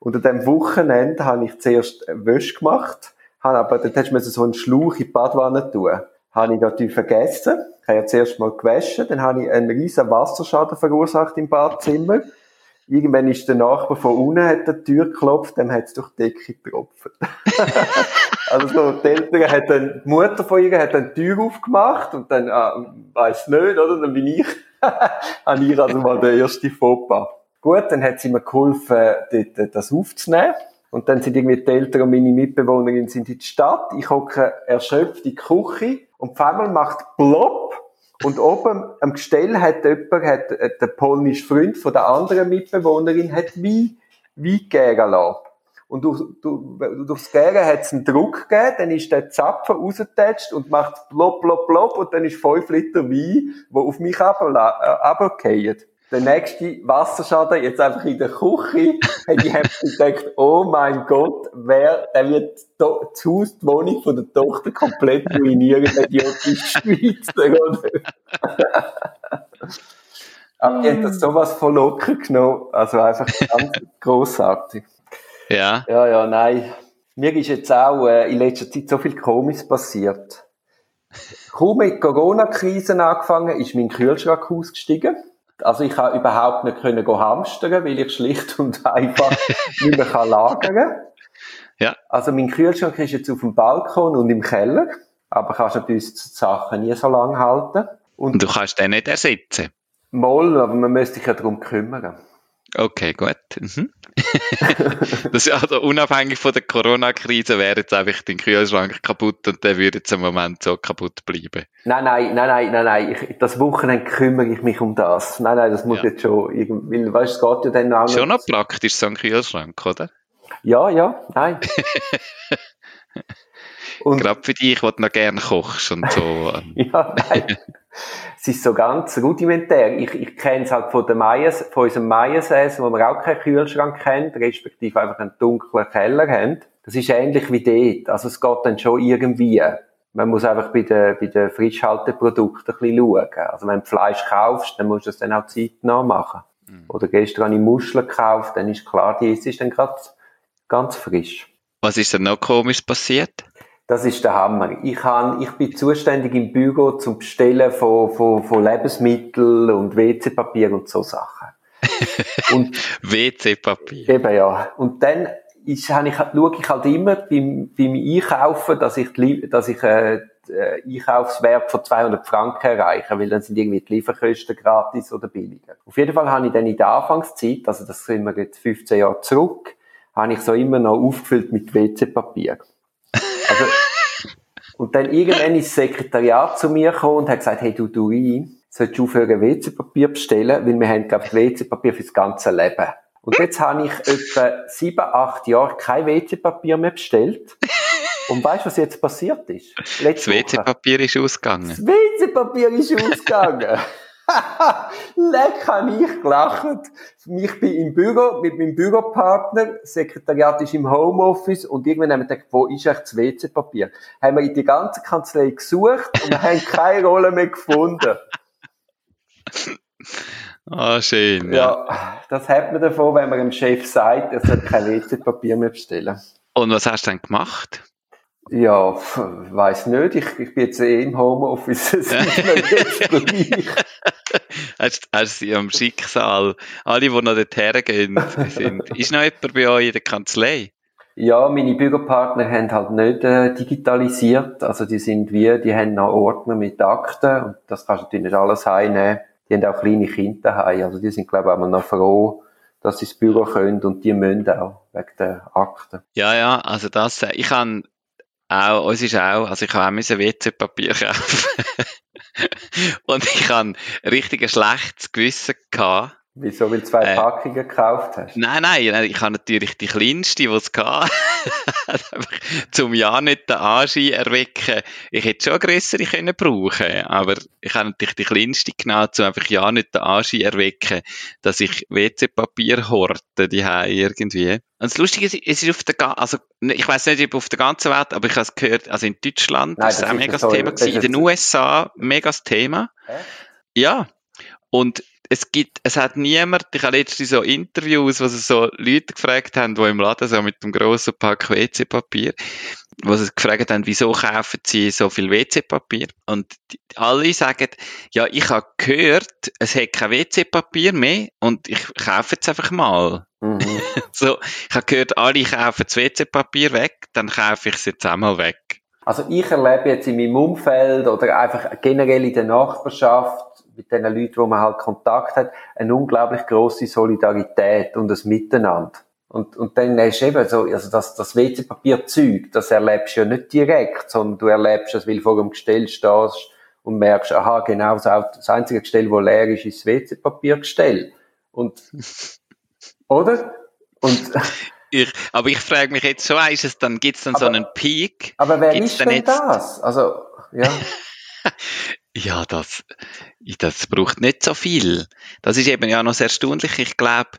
Und an dem Wochenende habe ich zuerst Wäsche gemacht habe aber, dort hast du so einen Schlauch in die Badwanne tun. Habe ich natürlich vergessen. Ich habe ja zuerst mal gewaschen, dann habe ich einen riesen Wasserschaden verursacht im Badzimmer. Irgendwann ist der Nachbar von unten, hat die Tür geklopft, dann hat es durch die Decke getropft. *laughs* also so, die Eltern hat dann, die Mutter von ihr hat dann die Tür aufgemacht und dann, ah, weiss nicht, oder? Dann bin ich, *laughs* habe ich also mal der erste Fauxpas. Gut, dann hat sie mir geholfen, dort, das aufzunehmen. Und dann sind irgendwie die Eltern und meine Mitbewohnerin sind in die Stadt. Ich hocke erschöpft in die Küche und auf einmal macht Plopp und oben am Gestell hat jemand, hat, äh, der polnische Freund von der anderen Mitbewohnerin, hat Wein, Wein gären lassen. Und durch, durch, durchs Gären hat es einen Druck gegeben, dann ist der Zapfen rausgetatscht und macht plopp, plopp, plopp und dann ist 5 Liter Wein, der auf mich runterfallen. Der nächste Wasserschaden jetzt einfach in der Küche, hätte ich *laughs* gedacht, oh mein Gott, wer, der wird das Haus, die Wohnung von der Tochter komplett ruinieren, wenn die auf die Schweiz, oder? *laughs* Aber die hat das sowas von locker genommen, also einfach ganz *laughs* grossartig. Ja. Ja, ja, nein. Mir ist jetzt auch äh, in letzter Zeit so viel Komisches passiert. Kaum mit Corona-Krisen angefangen, ist mein Kühlschrank ausgestiegen. Also ich habe überhaupt nicht können go hamstern, weil ich schlicht und *laughs* einfach nicht mehr lagern kann. Ja. Also mein Kühlschrank ist jetzt auf dem Balkon und im Keller, aber kannst natürlich die Sachen nie so lange halten. Und, und du kannst den nicht ersetzen? Moll, aber man müsste sich ja darum kümmern. Okay, gut. Mhm. *laughs* das ist also unabhängig von der Corona-Krise wäre jetzt einfach dein Kühlschrank kaputt und der würde jetzt im Moment so kaputt bleiben. Nein, nein, nein, nein, nein, nein. Ich, das Wochenende kümmere ich mich um das. Nein, nein, das muss ja. jetzt schon irgendwie, weil, weißt, es geht ja dann auch Schon noch praktisch so ein Kühlschrank, oder? Ja, ja, nein. *laughs* und, Gerade für dich, die du noch gerne kochst und so. *laughs* ja, nein es ist so ganz rudimentär. Ich, ich kenne es halt von, der Meyers, von unserem Meiersäß, wo wir auch keinen Kühlschrank kennt, respektive einfach einen dunklen Keller haben. Das ist ähnlich wie dort. Also es geht dann schon irgendwie. Man muss einfach bei den, bei den Frischhalteprodukten ein bisschen schauen. Also wenn du Fleisch kaufst, dann musst du es dann auch zeitnah machen. Mhm. Oder gestern habe ich Muscheln gekauft, dann ist klar, die ist dann gerade ganz frisch. Was ist denn noch komisch passiert? Das ist der Hammer. Ich, han, ich bin zuständig im Büro zum Bestellen von, von, von Lebensmitteln und WC-Papier und so Sachen. *laughs* WC-Papier. Eben ja. Und dann ist, ich, schaue ich halt immer beim, beim Einkaufen, dass ich, dass ich äh, äh, Einkaufswert von 200 Franken erreiche, weil dann sind irgendwie die Lieferkosten gratis oder billiger. Auf jeden Fall habe ich dann in der Anfangszeit, also das sind wir jetzt 15 Jahre zurück, habe ich so immer noch aufgefüllt mit WC-Papier. Also, und dann irgendwann ist das Sekretariat zu mir gekommen und hat gesagt, hey, du, du, ich, sollst du aufhören, WC-Papier bestellen, weil wir haben, glaube ich, WC-Papier fürs ganze Leben. Und jetzt habe ich etwa sieben, acht Jahre kein WC-Papier mehr bestellt. Und weißt du, was jetzt passiert ist? Letzte das WC-Papier ist ausgegangen. Das WC-Papier ist ausgegangen. *laughs* Leck, habe ich gelacht. Ich bin im Büro mit meinem Büropartner, das Sekretariat ist im Homeoffice und irgendwann haben wir gedacht, wo ist eigentlich das WC-Papier? Haben wir in die ganze Kanzlei gesucht und haben keine Rolle mehr gefunden. *laughs* Ah, oh, schön. Ja. ja, das hat man davon, wenn man dem Chef sagt, er soll kein WC-Papier mehr bestellen. Und was hast du denn gemacht? Ja, weiß nicht. Ich, ich bin jetzt eh im Homeoffice. *laughs* Es ist mir jetzt gleich. *laughs* hast, hast du am Schicksal, alle, die noch dorthin gehen, sind, ist noch jemand bei euch in der Kanzlei? Ja, meine Bürgerpartner haben halt nicht äh, digitalisiert. Also die sind wie, die haben noch Ordner mit Akten und das kannst du natürlich nicht alles heimnehmen. Die haben auch kleine Kinder daheim. Also die sind, glaube ich, auch noch froh, dass sie ins Büro können und die müssen auch, wegen der Akten. Ja, ja, also das, äh, ich habe auch, uns ist auch, also ich habe auch müssen WC-Papier kaufen. *laughs* und ich habe richtig ein schlechtes Gewissen gehabt, Wieso, weil du zwei äh, Packungen gekauft hast? Nein, nein, ich habe natürlich die kleinste, die es gab. *laughs* zum ja nicht den Anschein erwecken. Ich hätte schon grössere können brauchen aber ich habe natürlich die kleinste genommen, um einfach ja nicht den Anschein erwecken, dass ich WC-Papier horte, die irgendwie. Und das Lustige ist, es ist auf der, also, ich weiß nicht, ob auf der ganzen Welt, aber ich habe es gehört, also in Deutschland Nein, das ist es auch mega das Thema gewesen, in den USA mega das Thema. Hä? Ja. Und es gibt, es hat niemand, ich habe letztens so Interviews, wo sie so Leute gefragt haben, die im Laden so mit dem grossen Pack WC-Papier, wo sie gefragt haben, wieso kaufen sie so viel WC-Papier? Und die, alle sagen, ja, ich habe gehört, es hat kein WC-Papier mehr und ich kaufe es einfach mal. Mhm. *laughs* so, ich habe gehört, alle kaufen das WC-Papier weg, dann kaufe ich es jetzt einmal weg. Also ich erlebe jetzt in meinem Umfeld oder einfach generell in der Nachbarschaft mit den Leuten, wo man halt Kontakt hat, eine unglaublich große Solidarität und das Miteinander. Und, und dann hast du eben so, also das, das WC-Papier-Zeug, das erlebst du ja nicht direkt, sondern du erlebst es, weil du vor dem Gestell stehst und merkst, aha, genau, das einzige Gestell, wo leer ist, ist das WC-Papier-Gestell. Und, *laughs* oder? Und, ich, aber ich frage mich jetzt so, ist es dann, gibt's dann aber, so einen Peak? Aber wer ist denn jetzt, das? Also, ja. *laughs* Ja, das, das braucht nicht so viel. Das ist eben ja noch sehr erstaunlich. Ich glaube,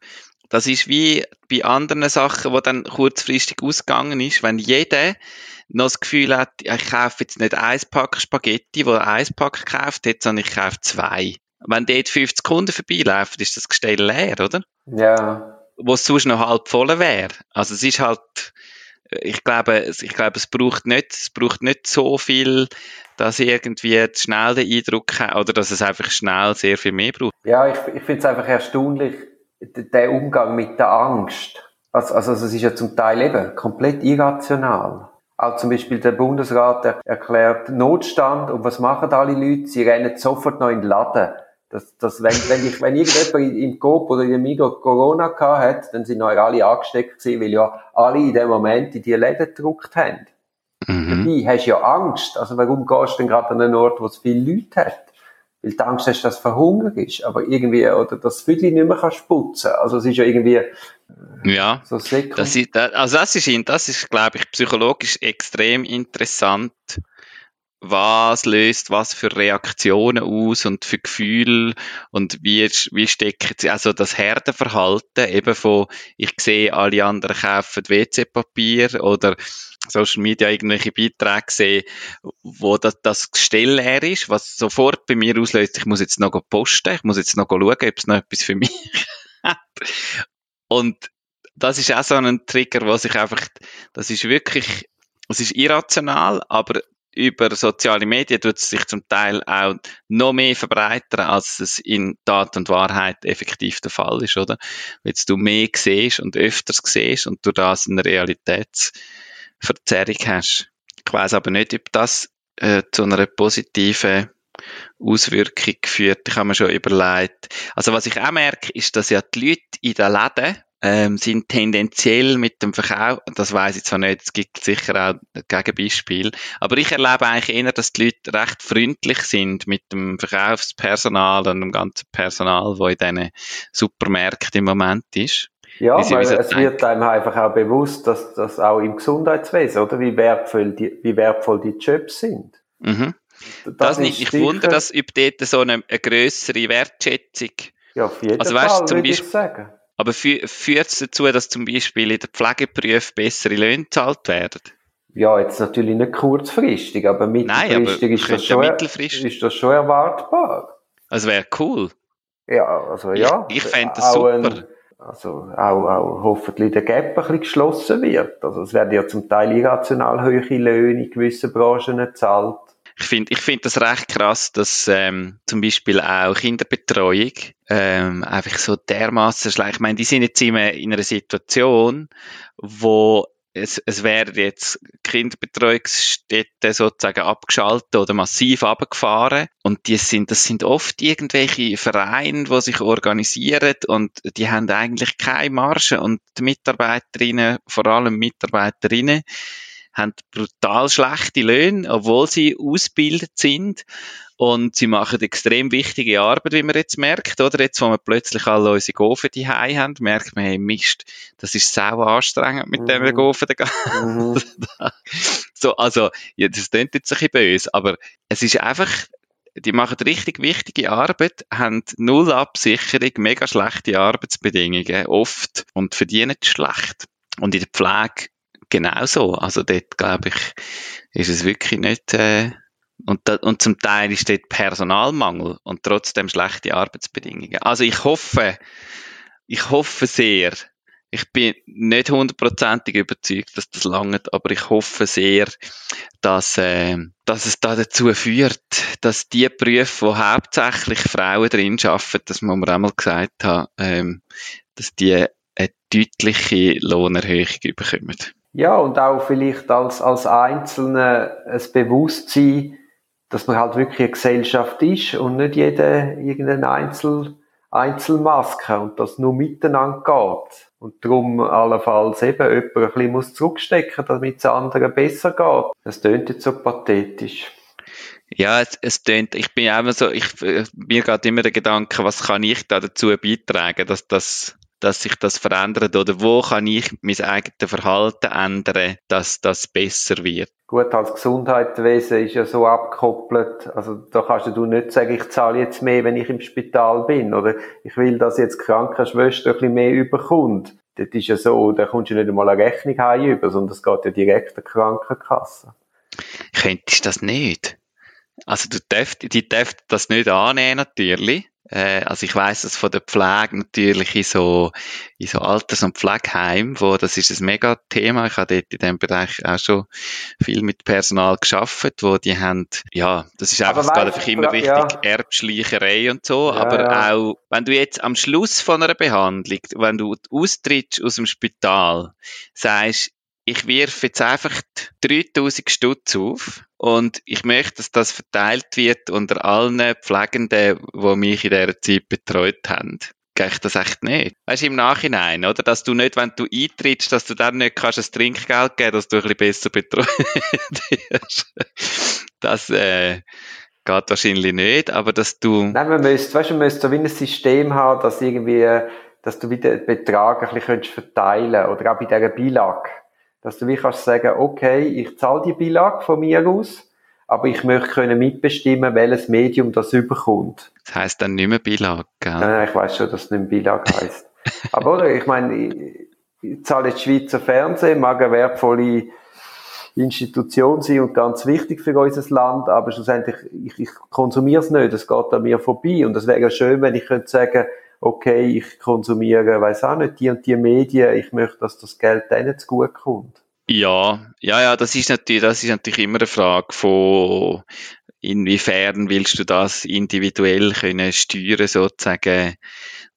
das ist wie bei anderen Sachen, wo dann kurzfristig ausgegangen ist, wenn jeder noch das Gefühl hat, ich kaufe jetzt nicht ein Pack Spaghetti, wo er ein Pack kauft, jetzt, sondern ich kaufe zwei. Wenn dort 50 Kunden vorbeilaufen, ist das Gestell leer, oder? Ja. Wo es sonst noch halb voll wäre. Also es ist halt, ich glaube, ich glaube, es braucht nicht, es braucht nicht so viel, dass irgendwie schnell den Eindruck hat, oder dass es einfach schnell sehr viel mehr braucht. Ja, ich, ich finde es einfach erstaunlich, der Umgang mit der Angst. Also, also, es ist ja zum Teil eben komplett irrational. Auch zum Beispiel der Bundesrat er erklärt Notstand und was machen alle Leute? Sie rennen sofort noch in den Laden. Das, das, wenn, wenn, ich, wenn irgendjemand im Coop oder in der Migo Corona gehabt hat, dann sind noch alle angesteckt gewesen, weil ja alle in dem Moment in die Läden gedruckt haben. Mhm. Dabei hast du ja Angst. Also warum gehst du denn gerade an einen Ort, wo es viele Leute hat? Weil du Angst hast, dass verhungert ist, aber irgendwie, oder das Viertel nicht mehr kannst putzen. Also es ist ja irgendwie, äh, ja, so das ist, also das ist, das ist, glaube ich, psychologisch extrem interessant was löst was für Reaktionen aus und für Gefühle und wie, wie steckt also das Herdenverhalten eben von, ich sehe, alle anderen kaufen WC-Papier oder Social Media irgendwelche Beiträge sehe, wo das, das Gestell leer ist, was sofort bei mir auslöst, ich muss jetzt noch posten, ich muss jetzt noch schauen, ob es noch etwas für *laughs* mich hat. Und das ist auch so ein Trigger, was ich einfach, das ist wirklich, es ist irrational, aber über soziale Medien tut es sich zum Teil auch noch mehr verbreitern, als es in Tat und Wahrheit effektiv der Fall ist, oder? Wenn du mehr siehst und öfters siehst und du das eine Realitätsverzerrung hast. Ich weiß aber nicht, ob das äh, zu einer positiven Auswirkung führt. Ich habe mir schon überlegt. Also was ich auch merke, ist, dass ja die Leute in den Läden ähm, sind tendenziell mit dem Verkauf, das weiß ich zwar nicht, es gibt sicher auch Gegenbeispiel, aber ich erlebe eigentlich eher, dass die Leute recht freundlich sind mit dem Verkaufspersonal und dem ganzen Personal, das in diesen Supermärkten im Moment ist. Ja, weil es wird einem einfach auch bewusst, dass das auch im Gesundheitswesen, oder wie wertvoll die, wie wertvoll die Jobs sind. Mhm. Das, das nicht. Ich wundere, dass ob dort so eine, eine größere Wertschätzung. Ja, auf jeden also, Fall, weißt, zum Beispiel, ich sagen. Aber führt es dazu, dass zum Beispiel in den Pflegeberufen bessere Löhne gezahlt werden? Ja, jetzt natürlich nicht kurzfristig, aber mittelfristig, Nein, aber ist, das schon, ist das schon erwartbar. Also wäre cool. Ja, also ja. Ich, ich fände das super. Ein, also auch, auch hoffentlich der Gap ein bisschen geschlossen wird. Also es werden ja zum Teil irrational hohe Löhne in gewissen Branchen gezahlt ich finde ich finde das recht krass, dass ähm, zum Beispiel auch Kinderbetreuung ähm, einfach so dermaßen schlecht. Ich meine, die sind jetzt immer in einer Situation, wo es, es werden jetzt Kinderbetreuungsstätten sozusagen abgeschaltet oder massiv abgefahren und die sind, das sind oft irgendwelche Vereine, die sich organisieren und die haben eigentlich keine Marge und die Mitarbeiterinnen, vor allem Mitarbeiterinnen, haben brutal schlechte Löhne, obwohl sie ausgebildet sind. Und sie machen extrem wichtige Arbeit, wie man jetzt merkt, oder? Jetzt, wo wir plötzlich alle unsere Gofen die haben, merkt man, hey, Mist, das ist sau anstrengend mit mhm. dem Gofen. *laughs* Mhm. so, also, ja, das klingt jetzt ein bisschen böse, aber es ist einfach, die machen richtig wichtige Arbeit, haben null Absicherung, mega schlechte Arbeitsbedingungen, oft, und verdienen schlecht. Und in der Pflege genauso. Also dort, glaube ich, ist es wirklich nicht, äh, und, da, und zum Teil ist dort Personalmangel und trotzdem schlechte Arbeitsbedingungen. Also ich hoffe, ich hoffe sehr, ich bin nicht hundertprozentig überzeugt, dass das langt, aber ich hoffe sehr, dass, äh, dass es da dazu führt, dass die Berufe, wo hauptsächlich Frauen drin arbeiten, das muss man einmal gesagt haben, ähm, dass die eine deutliche Lohnerhöhung bekommen. Ja, und auch vielleicht als, als Einzelne ein Bewusstsein, dass man halt wirklich eine Gesellschaft ist und nicht jeder irgendeine Einzel, Einzelmaske und das nur miteinander geht. Und darum allenfalls eben jemand ein bisschen muss zurückstecken, damit es anderen besser geht. Das tönt jetzt so pathetisch. Ja, es, es tönt, ich bin immer so, ich, mir geht immer der Gedanke, was kann ich da dazu beitragen, dass das dass sich das verändert oder wo kann ich mein eigenes Verhalten ändern, dass das besser wird? Gut, als Gesundheitswesen ist ja so abgekoppelt, also da kannst du nicht sagen, ich zahle jetzt mehr, wenn ich im Spital bin oder ich will, dass jetzt die Krankenschwester ein bisschen mehr überkommt. Das ist ja so, da kommst du nicht einmal eine Rechnung heim über, sondern es geht ja direkt an die Krankenkasse. Könntest du das nicht? Also du darfst, die dürfen das nicht annehmen natürlich, äh, also ich weiß das von der Pflege natürlich in so, in so Alters- und Pflegeheim, wo das ist ein mega Thema. Ich habe dort in dem Bereich auch schon viel mit Personal geschafft, wo die haben, ja, das ist einfach, es geht einfach immer richtig ja. Erbschleicherei und so, ja, aber ja. auch, wenn du jetzt am Schluss von einer Behandlung, wenn du austrittst aus dem Spital, sagst, ich wirf jetzt einfach 3000 Stutz auf und ich möchte, dass das verteilt wird unter allen Pflegenden, die mich in dieser Zeit betreut haben. Gehe ich das echt nicht. Weißt du, im Nachhinein, oder? Dass du nicht, wenn du eintrittst, dass du dann nicht kannst ein Trinkgeld geben, dass du ein bisschen besser betreut wirst. das, äh, geht wahrscheinlich nicht, aber dass du... Nein, man müsste, weißt du, man müsste so wie ein System haben, dass irgendwie, dass du wieder den Betrag ein bisschen verteilen könntest. Oder auch bei dieser Beilage dass du wie kannst sagen, okay, ich zahle die Beilage von mir aus, aber ich möchte können mitbestimmen, welches Medium das überkommt. Das heisst dann nicht mehr Beilage, gell? Nein, ich weiß schon, dass es nicht mehr Beilage *laughs* heisst. aber oder, ich meine, ich, ich zahle jetzt Schweizer Fernsehen, mag eine wertvolle Institution sein und ganz wichtig für unser Land, aber schlussendlich, ich, ich konsumiere es nicht, es geht an mir vorbei und es wäre schön, wenn ich könnte sagen, okay, ich konsumiere, weiß auch nicht, die und die Medien, ich möchte, dass das Geld denen zu gut kommt. Ja, ja, ja, das ist natürlich, das ist natürlich immer eine Frage von, inwiefern willst du das individuell können steuern, sozusagen,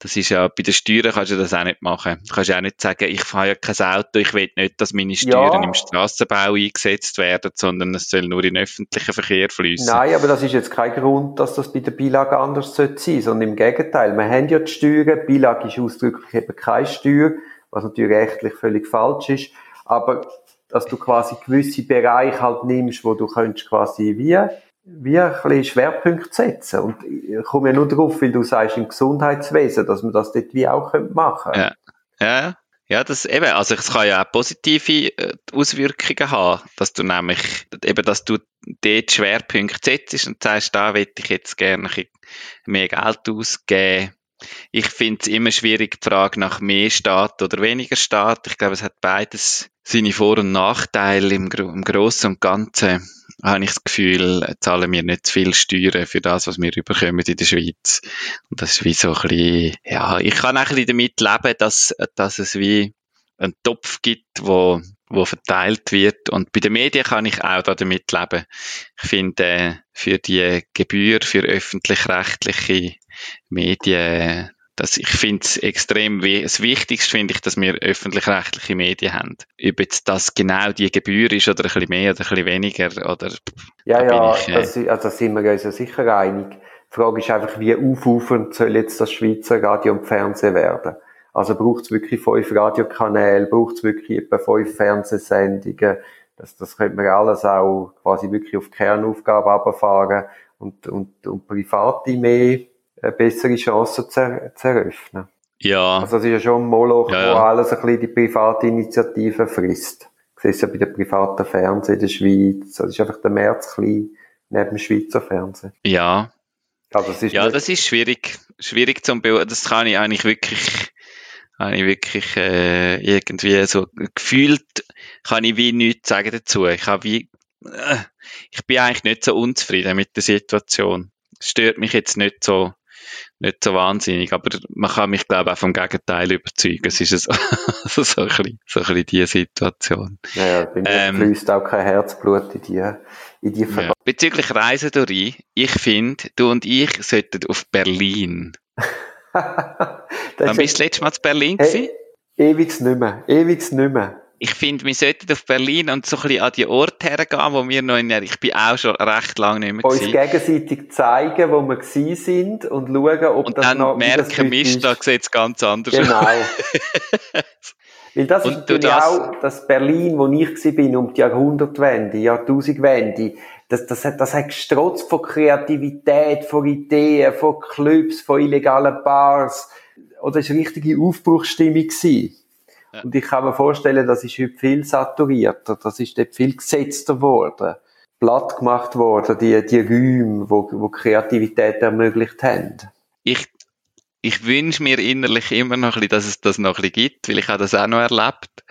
das ist ja, bei den Steuern kannst du das auch nicht machen. Du kannst ja auch nicht sagen, ich fahre ja kein Auto, ich will nicht, dass meine Steuern ja. im Straßenbau eingesetzt werden, sondern es soll nur in öffentlichen Verkehr fließen. Nein, aber das ist jetzt kein Grund, dass das bei der Beilage anders sein sollte, sondern im Gegenteil. Wir haben ja die Steuern, die Beilage ist ausdrücklich eben keine Steuer, was natürlich rechtlich völlig falsch ist, aber dass du quasi gewisse Bereiche halt nimmst, wo du könntest quasi wie wie ein bisschen Schwerpunkt setzen. Und ich komme ja nur darauf, weil du sagst im Gesundheitswesen, dass man das dort wie auch machen könnte. Ja. ja. Ja, das eben, also es kann ja auch positive äh, Auswirkungen haben, dass du nämlich, eben, dass du dort Schwerpunkte setzt und sagst, da will ich jetzt gerne mehr Geld ausgeben. Ich finde es immer schwierig, die Frage nach mehr Staat oder weniger Staat. Ich glaube, es hat beides seine Vor- und Nachteile im, im Großen und Ganzen habe ich das Gefühl, zahlen wir nicht zu viel Steuern für das, was wir überkommen in der Schweiz. Und das ist wie so ein bisschen, ja, ich kann ein bisschen damit leben, dass, dass es wie einen Topf gibt, wo, wo verteilt wird. Und bei den Medien kann ich auch damit leben. Ich finde, äh, für die Gebühr für öffentlich-rechtliche Medien, Das, ich finde es extrem, das Wichtigste finde ich, dass wir öffentlich-rechtliche Medien haben. Ob jetzt das genau die Gebühr ist oder ein bisschen mehr oder ein bisschen weniger oder. Ja, ja, ich, äh, das, also sind wir uns ja sicher einig. Die Frage ist einfach, wie aufufernd soll jetzt das Schweizer Radio und Fernsehen werden? Also braucht es wirklich fünf Radiokanäle, braucht es wirklich etwa fünf Fernsehsendungen? Das, das könnte man alles auch quasi wirklich auf Kernaufgaben abfahren und, und, und Private mehr eine bessere Chancen zu, zu eröffnen. Ja. Also das ist ja schon ein Moloch, ja, ja. wo alles ein bisschen die private Initiative frisst. Du siehst ja bei den privaten Fernsehen in der Schweiz. Das ist einfach der März klein neben dem Schweizer Fernsehen. Ja. Also das ist ja, das ist schwierig. Schwierig zum Beurteilen. Das kann ich eigentlich wirklich, kann ich wirklich, äh, irgendwie so gefühlt, kann ich wie nichts sagen dazu. Ich habe wie, äh, ich bin eigentlich nicht so unzufrieden mit der Situation. Es stört mich jetzt nicht so, nicht so wahnsinnig, aber man kann mich, glaube ich, auch vom Gegenteil überzeugen. Es ist *laughs* so, so, ein bisschen, so ein bisschen die Situation. Ja, ja bin ähm, fließt auch kein Herzblut in die, in die ja. Bezüglich Reisedori, ich finde, du und ich sollten auf Berlin. *laughs* Wann bist du letztes Mal zu Berlin hey, Ewig nicht mehr, ewig nicht mehr ich finde, wir sollten auf Berlin und so ein bisschen an die Orte hergehen, wo wir noch in der, ich bin auch schon recht lange nicht mehr Uns gewesen. gegenseitig zeigen, wo wir gewesen sind und schauen, ob und das dann noch, merken, Mist, da sieht es ganz anders aus. Genau. *laughs* Weil das und ist natürlich das, auch das Berlin, wo ich war, bin, um die Jahrhundertwende, Jahrtausendwende. Das, das, hat, das hat gestrotzt von Kreativität, von Ideen, von Clubs, von illegalen Bars. Oder es war eine richtige Aufbruchsstimmung. Gewesen. Und ich kann mir vorstellen, das ist heute viel saturierter, das ist dort viel gesetzter geworden, platt gemacht worden, die, die Räume, wo, wo Kreativität ermöglicht haben. Ich wünsche mir innerlich immer noch ein bisschen, dass es das noch ein bisschen gibt, weil ich habe das auch noch erlebt.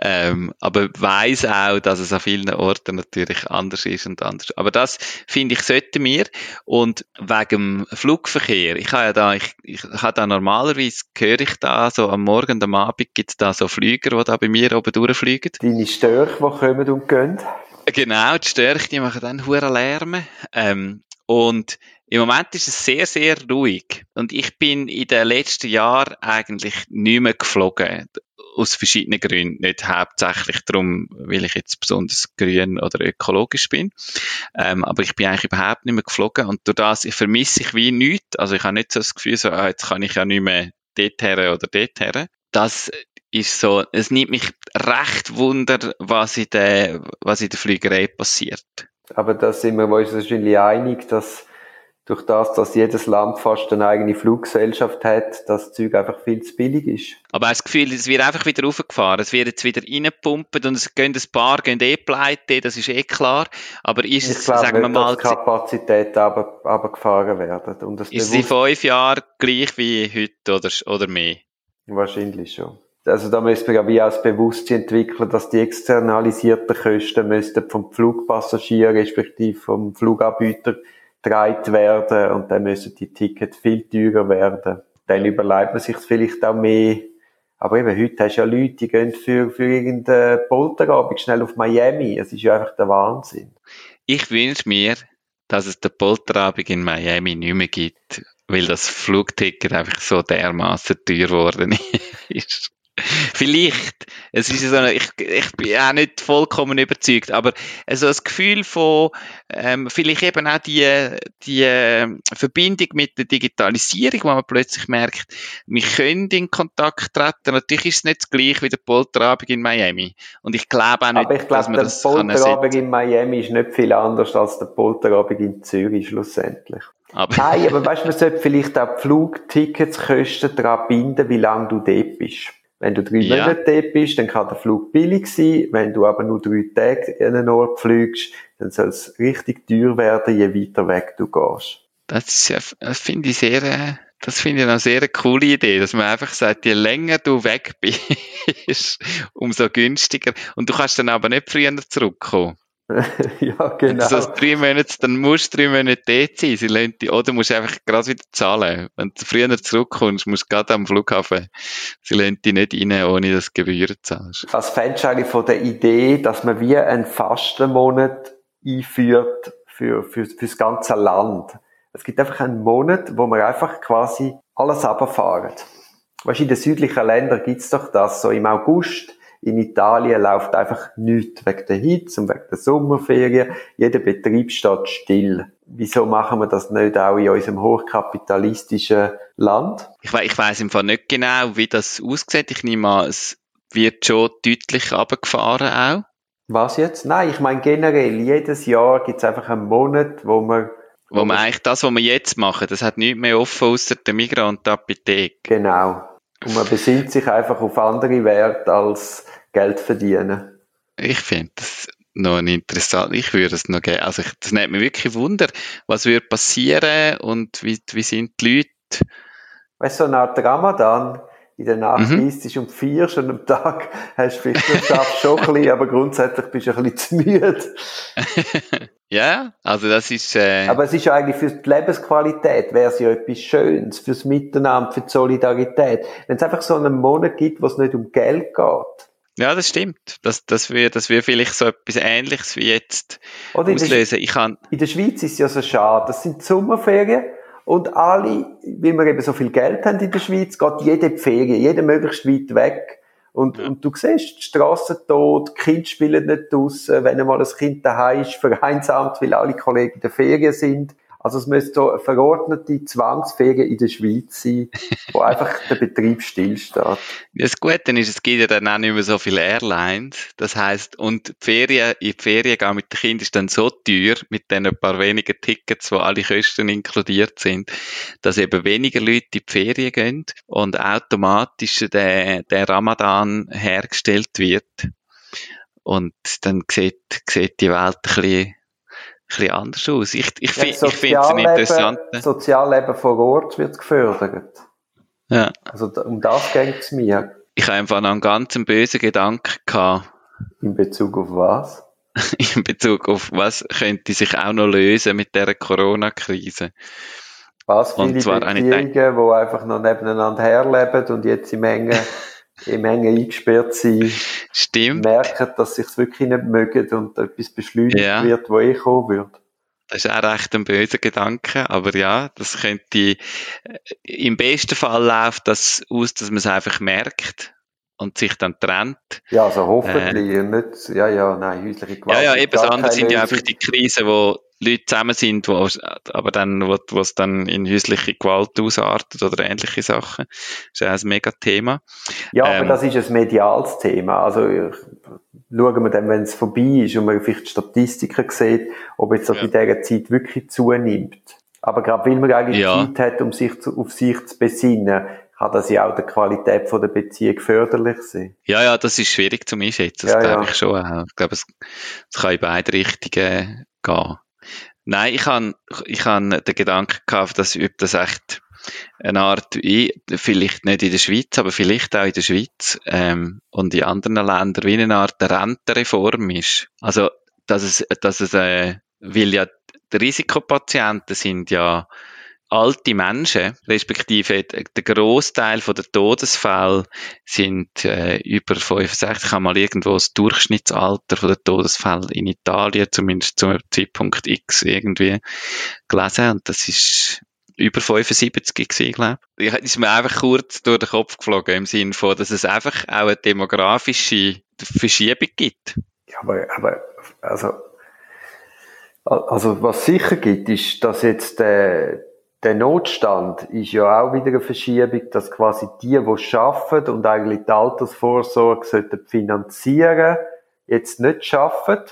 Ähm, aber weiß auch, dass es an vielen Orten natürlich anders ist und anders. Aber das finde ich sollten wir. Und wegen dem Flugverkehr, ich habe ja da, ich, ich habe da normalerweise höre ich da so am Morgen und am Abend gibt es da so Flüger, die da bei mir oben durchfliegen. Deine Störche, die kommen und gehen. Genau, die Störche, die machen dann hohe Lärme. Ähm, und im Moment ist es sehr, sehr ruhig. Und ich bin in den letzten Jahren eigentlich nicht mehr geflogen. Aus verschiedenen Gründen. Nicht hauptsächlich darum, weil ich jetzt besonders grün oder ökologisch bin. Ähm, aber ich bin eigentlich überhaupt nicht mehr geflogen. Und durch das ich vermisse ich wie nichts. Also ich habe nicht so das Gefühl, so, ah, jetzt kann ich ja nicht mehr dort her oder dort her. Das ist so, es nimmt mich recht wunder, was in der, was in der Fliegerei passiert. Aber da sind wir uns wahrscheinlich einig, dass durch das, dass jedes Land fast eine eigene Fluggesellschaft hat, das Zeug einfach viel zu billig ist. Aber das Gefühl, es wird einfach wieder raufgefahren, es wird jetzt wieder reingepumpt und es gehen ein paar gehen eh pleite, das ist eh klar. Aber ist es, glaube, sagen wir mal, dass Kapazität aber, aber gefahren werden. Und das ist es in fünf Jahren gleich wie heute oder, oder mehr? Wahrscheinlich schon. Also da müssen wir ja wie auch das Bewusstsein entwickeln, dass die externalisierten Kosten müssten vom Flugpassagier respektive vom Fluganbieter getragen werden und dann müssen die Tickets viel teurer werden. Dann überlegt man sich vielleicht auch mehr. Aber eben, heute hast du ja Leute, die gehen für, für irgendeine Polterabend schnell auf Miami. Es ist ja einfach der Wahnsinn. Ich wünsche mir, dass es den Polterabend in Miami nicht mehr gibt, weil das Flugticket einfach so dermaßen teuer geworden *laughs* ist. *laughs* Vielleicht. Es ist so eine, ich, ich bin auch nicht vollkommen überzeugt, aber so das Gefühl von, ähm, vielleicht eben auch die, die ähm, Verbindung mit der Digitalisierung, wo man plötzlich merkt, wir können in Kontakt treten. Natürlich ist es nicht das gleiche wie der Polterabend in Miami. Und ich glaube auch nicht, aber ich glaube, dass man das der Polterabend in Miami ist nicht viel anders als der Polterabend in Zürich schlussendlich. Aber Nein, *laughs* aber weißt du, man sollte vielleicht auch die Flugticketskosten daran binden, wie lange du dort bist. Wenn du drei ja. Monate dort bist, dann kann der Flug billig sein. Wenn du aber nur drei Tage in einen Ort fliegst, dann soll es richtig teuer werden, je weiter weg du gehst. Das, das finde ich sehr, das finde ich eine sehr coole Idee, dass man einfach sagt, je länger du weg *laughs* bist, umso günstiger. Und du kannst dann aber nicht früher zurückkommen. *laughs* ja, genau. Wenn du so drei Monate, dann musst du drei Monate dort sein. Sie lassen dich, oder musst du einfach gerade wieder zahlen. Wenn du früher zurückkommst, musst du gerade am Flughafen. Sie lassen dich nicht rein, ohne dass du Gebühren zahlst. Was fändest du eigentlich von der Idee, dass man wie einen Fastenmonat einführt für, für, für das ganze Land? Es gibt einfach einen Monat, wo man einfach quasi alles runterfahren. Weißt, in den südlichen Ländern gibt's doch das, so im August in Italien läuft einfach nichts wegen der Hitze und wegen der Sommerferien. Jeder Betrieb steht still. Wieso machen wir das nicht auch in unserem hochkapitalistischen Land? Ich, we ich weiss im Fall nicht genau, wie das aussieht. Ich nehme an, es wird schon deutlich runtergefahren auch. Was jetzt? Nein, ich meine generell, jedes Jahr gibt es einfach einen Monat, wo man wo man eigentlich das, was wir jetzt machen, das hat nichts mehr offen außer der Migros und der Apotheke. Genau. Und man besinnt sich einfach auf andere Werte als Geld verdienen. Ich finde das noch interessant. Ich würde es noch geben. Also, ich, das nimmt mich wirklich Wunder. Was würde passieren und wie, wie sind die Leute? Weißt du, so eine Art Ramadan in der Nacht mhm. isst um vier und am Tag *laughs* hast du vielleicht, schaffst schon ein bisschen, aber grundsätzlich bist du ein bisschen zu müde. *laughs* Ja, also das ist. Äh Aber es ist ja eigentlich für die Lebensqualität wäre es ja etwas Schönes, fürs Miteinander, für die Solidarität. Wenn es einfach so einen Monat gibt, wo es nicht um Geld geht. Ja, das stimmt. Das, das wäre das wär vielleicht so etwas Ähnliches wie jetzt Oder auslösen. Ich kann in der Schweiz ist es ja so schade. Das sind Sommerferien und alle, weil wir eben so viel Geld haben in der Schweiz, geht jede Ferien, jeder möglichst weit weg. Und, ja. und du siehst, die Strassen tot, die Kinder spielen nicht draussen, wenn einmal ein Kind daheim ist, vereinsamt, weil alle Kollegen in der Ferien sind. Also es müsste so eine verordnete Zwangsferien in der Schweiz sein, *laughs* wo einfach der Betrieb stillsteht. Das Gute ist, es gibt ja dann auch nicht mehr so viele Airlines. Das heißt, und die Ferien, in die Ferien gehen mit den Kindern ist dann so teuer, mit den ein paar wenigen Tickets, wo alle Kosten inkludiert sind, dass eben weniger Leute in die Ferien gehen und automatisch der, der Ramadan hergestellt wird. Und dann sieht, sieht die Welt ein bisschen bisschen anders aus. Ich, ich, ja, ich finde es interessant. Das Sozialleben vor Ort wird gefördert. Ja. Also um das geht es mir. Ich habe einfach noch einen ganz bösen Gedanken gehabt. In Bezug auf was? *laughs* In Bezug auf was könnte sich auch noch lösen mit dieser Corona-Krise. Was viele und zwar Beziehungen, die einfach noch nebeneinander herleben und jetzt im engen *laughs* im engen eingesperrt sein, Stimmt. merken, dass sie es wirklich nicht mögen und etwas beschleunigt ja. wird, wo ich kommen würde. Das ist auch recht ein böser Gedanke, aber ja, das könnte, äh, im besten Fall läuft das aus, dass man es einfach merkt und sich dann trennt. Ja, also hoffentlich, äh, nicht, ja, ja, nein, häusliche Gewalt. Ja, ja, eben, das andere sind ja einfach die Krisen, wo Leute zusammen sind, wo, aber dann, wo, wo es dann in häusliche Gewalt ausartet oder ähnliche Sachen. Das ist ja ein mega Thema. Ja, ähm, aber das ist ein mediales Thema. Also, schauen wir dann, wenn es vorbei ist und man vielleicht die Statistiken sieht, ob jetzt das ja. in dieser Zeit wirklich zunimmt. Aber gerade weil man eigentlich ja. Zeit hat, um sich zu, auf sich zu besinnen, kann das ja auch der Qualität von der Beziehung förderlich sein. Ja, ja, das ist schwierig zu einschätzen, das ja, glaube ja. ich schon. Ich glaube, es, es kann in beide Richtungen gehen. Nein, ich habe ich hab den Gedanken gehabt, dass ob das echt eine Art, vielleicht nicht in der Schweiz, aber vielleicht auch in der Schweiz ähm, und in anderen Ländern, wie eine Art Rentenreform ist. Also, dass es, dass es, äh, weil ja die Risikopatienten sind ja alte Menschen, respektive der Großteil der Todesfälle sind äh, über 65. Ich habe mal irgendwo das Durchschnittsalter der Todesfälle in Italien, zumindest zum Zeitpunkt X irgendwie gelesen und das ist über 75 gewesen, glaube ich. Das ist mir einfach kurz durch den Kopf geflogen, im Sinne von, dass es einfach auch eine demografische Verschiebung gibt. Ja, aber, aber also, also was sicher gibt, ist, dass jetzt der, der Notstand ist ja auch wieder eine Verschiebung, dass quasi die, die arbeiten und eigentlich die Altersvorsorge sollten finanzieren, jetzt nicht arbeiten.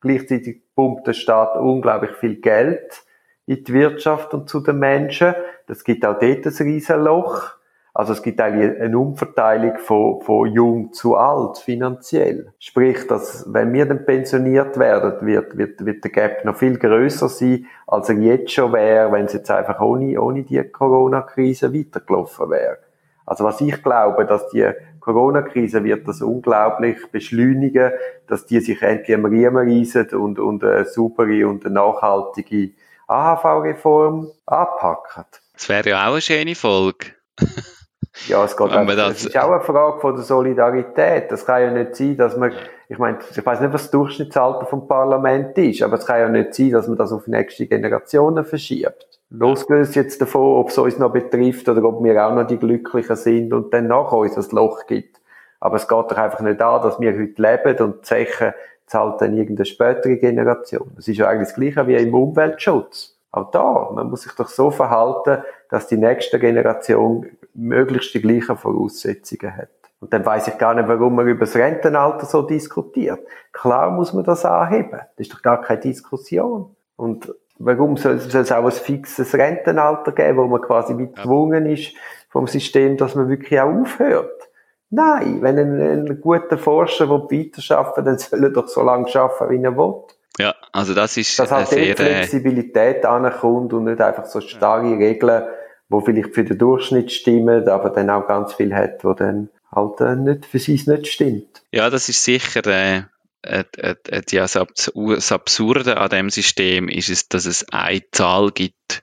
Gleichzeitig pumpt der Staat unglaublich viel Geld in die Wirtschaft und zu den Menschen. Das gibt auch dort ein Riesenloch. Also es gibt eigentlich eine Umverteilung von, von jung zu alt finanziell. Sprich, dass wenn wir dann pensioniert werden, wird, wird, wird der Gap noch viel größer sein, als er jetzt schon wäre, wenn es jetzt einfach ohne, ohne die Corona-Krise weitergelaufen wäre. Also was ich glaube, dass die Corona-Krise wird das unglaublich beschleunigen, dass die sich endlich am Riemen reisen und, und eine saubere und eine nachhaltige AHV-Reform anpacken. Das wäre ja auch eine schöne Folge. *laughs* Ja, es geht auch, das ist auch eine Frage von der Solidarität. Das kann ja nicht sein, dass man, ich meine, ich weiß nicht, was das Durchschnittsalter vom Parlament ist, aber es kann ja nicht sein, dass man das auf nächste Generationen verschiebt. Losgelöst jetzt davon, ob es uns noch betrifft oder ob wir auch noch die Glücklichen sind und dann nach uns ein Loch gibt. Aber es geht doch einfach nicht an, dass wir heute leben und die Zechen zahlt dann irgendeine spätere Generation. Das ist ja eigentlich das Gleiche wie im Umweltschutz. Auch da, man muss sich doch so verhalten, dass die nächste Generation möglichst die gleichen Voraussetzungen hat. Und dann weiß ich gar nicht, warum man über das Rentenalter so diskutiert. Klar muss man das anheben. Das ist doch gar keine Diskussion. Und warum soll, es auch ein fixes Rentenalter geben, wo man quasi gezwungen ist vom System, dass man wirklich auch aufhört? Nein, wenn ein, ein guter Forscher weiterarbeiten dann soll er doch so lange arbeiten, wie er will. Ja, also das ist Dass halt sehr, äh, Flexibilität ankommt und nicht einfach so starre Regeln, die vielleicht für den Durchschnitt stimmen, aber dann auch ganz viel hat, wo dann halt äh, nicht, für sie nicht stimmt. Ja, das ist sicher äh, äh, äh, äh ja, das Absurde an dem System ist es, dass es eine Zahl gibt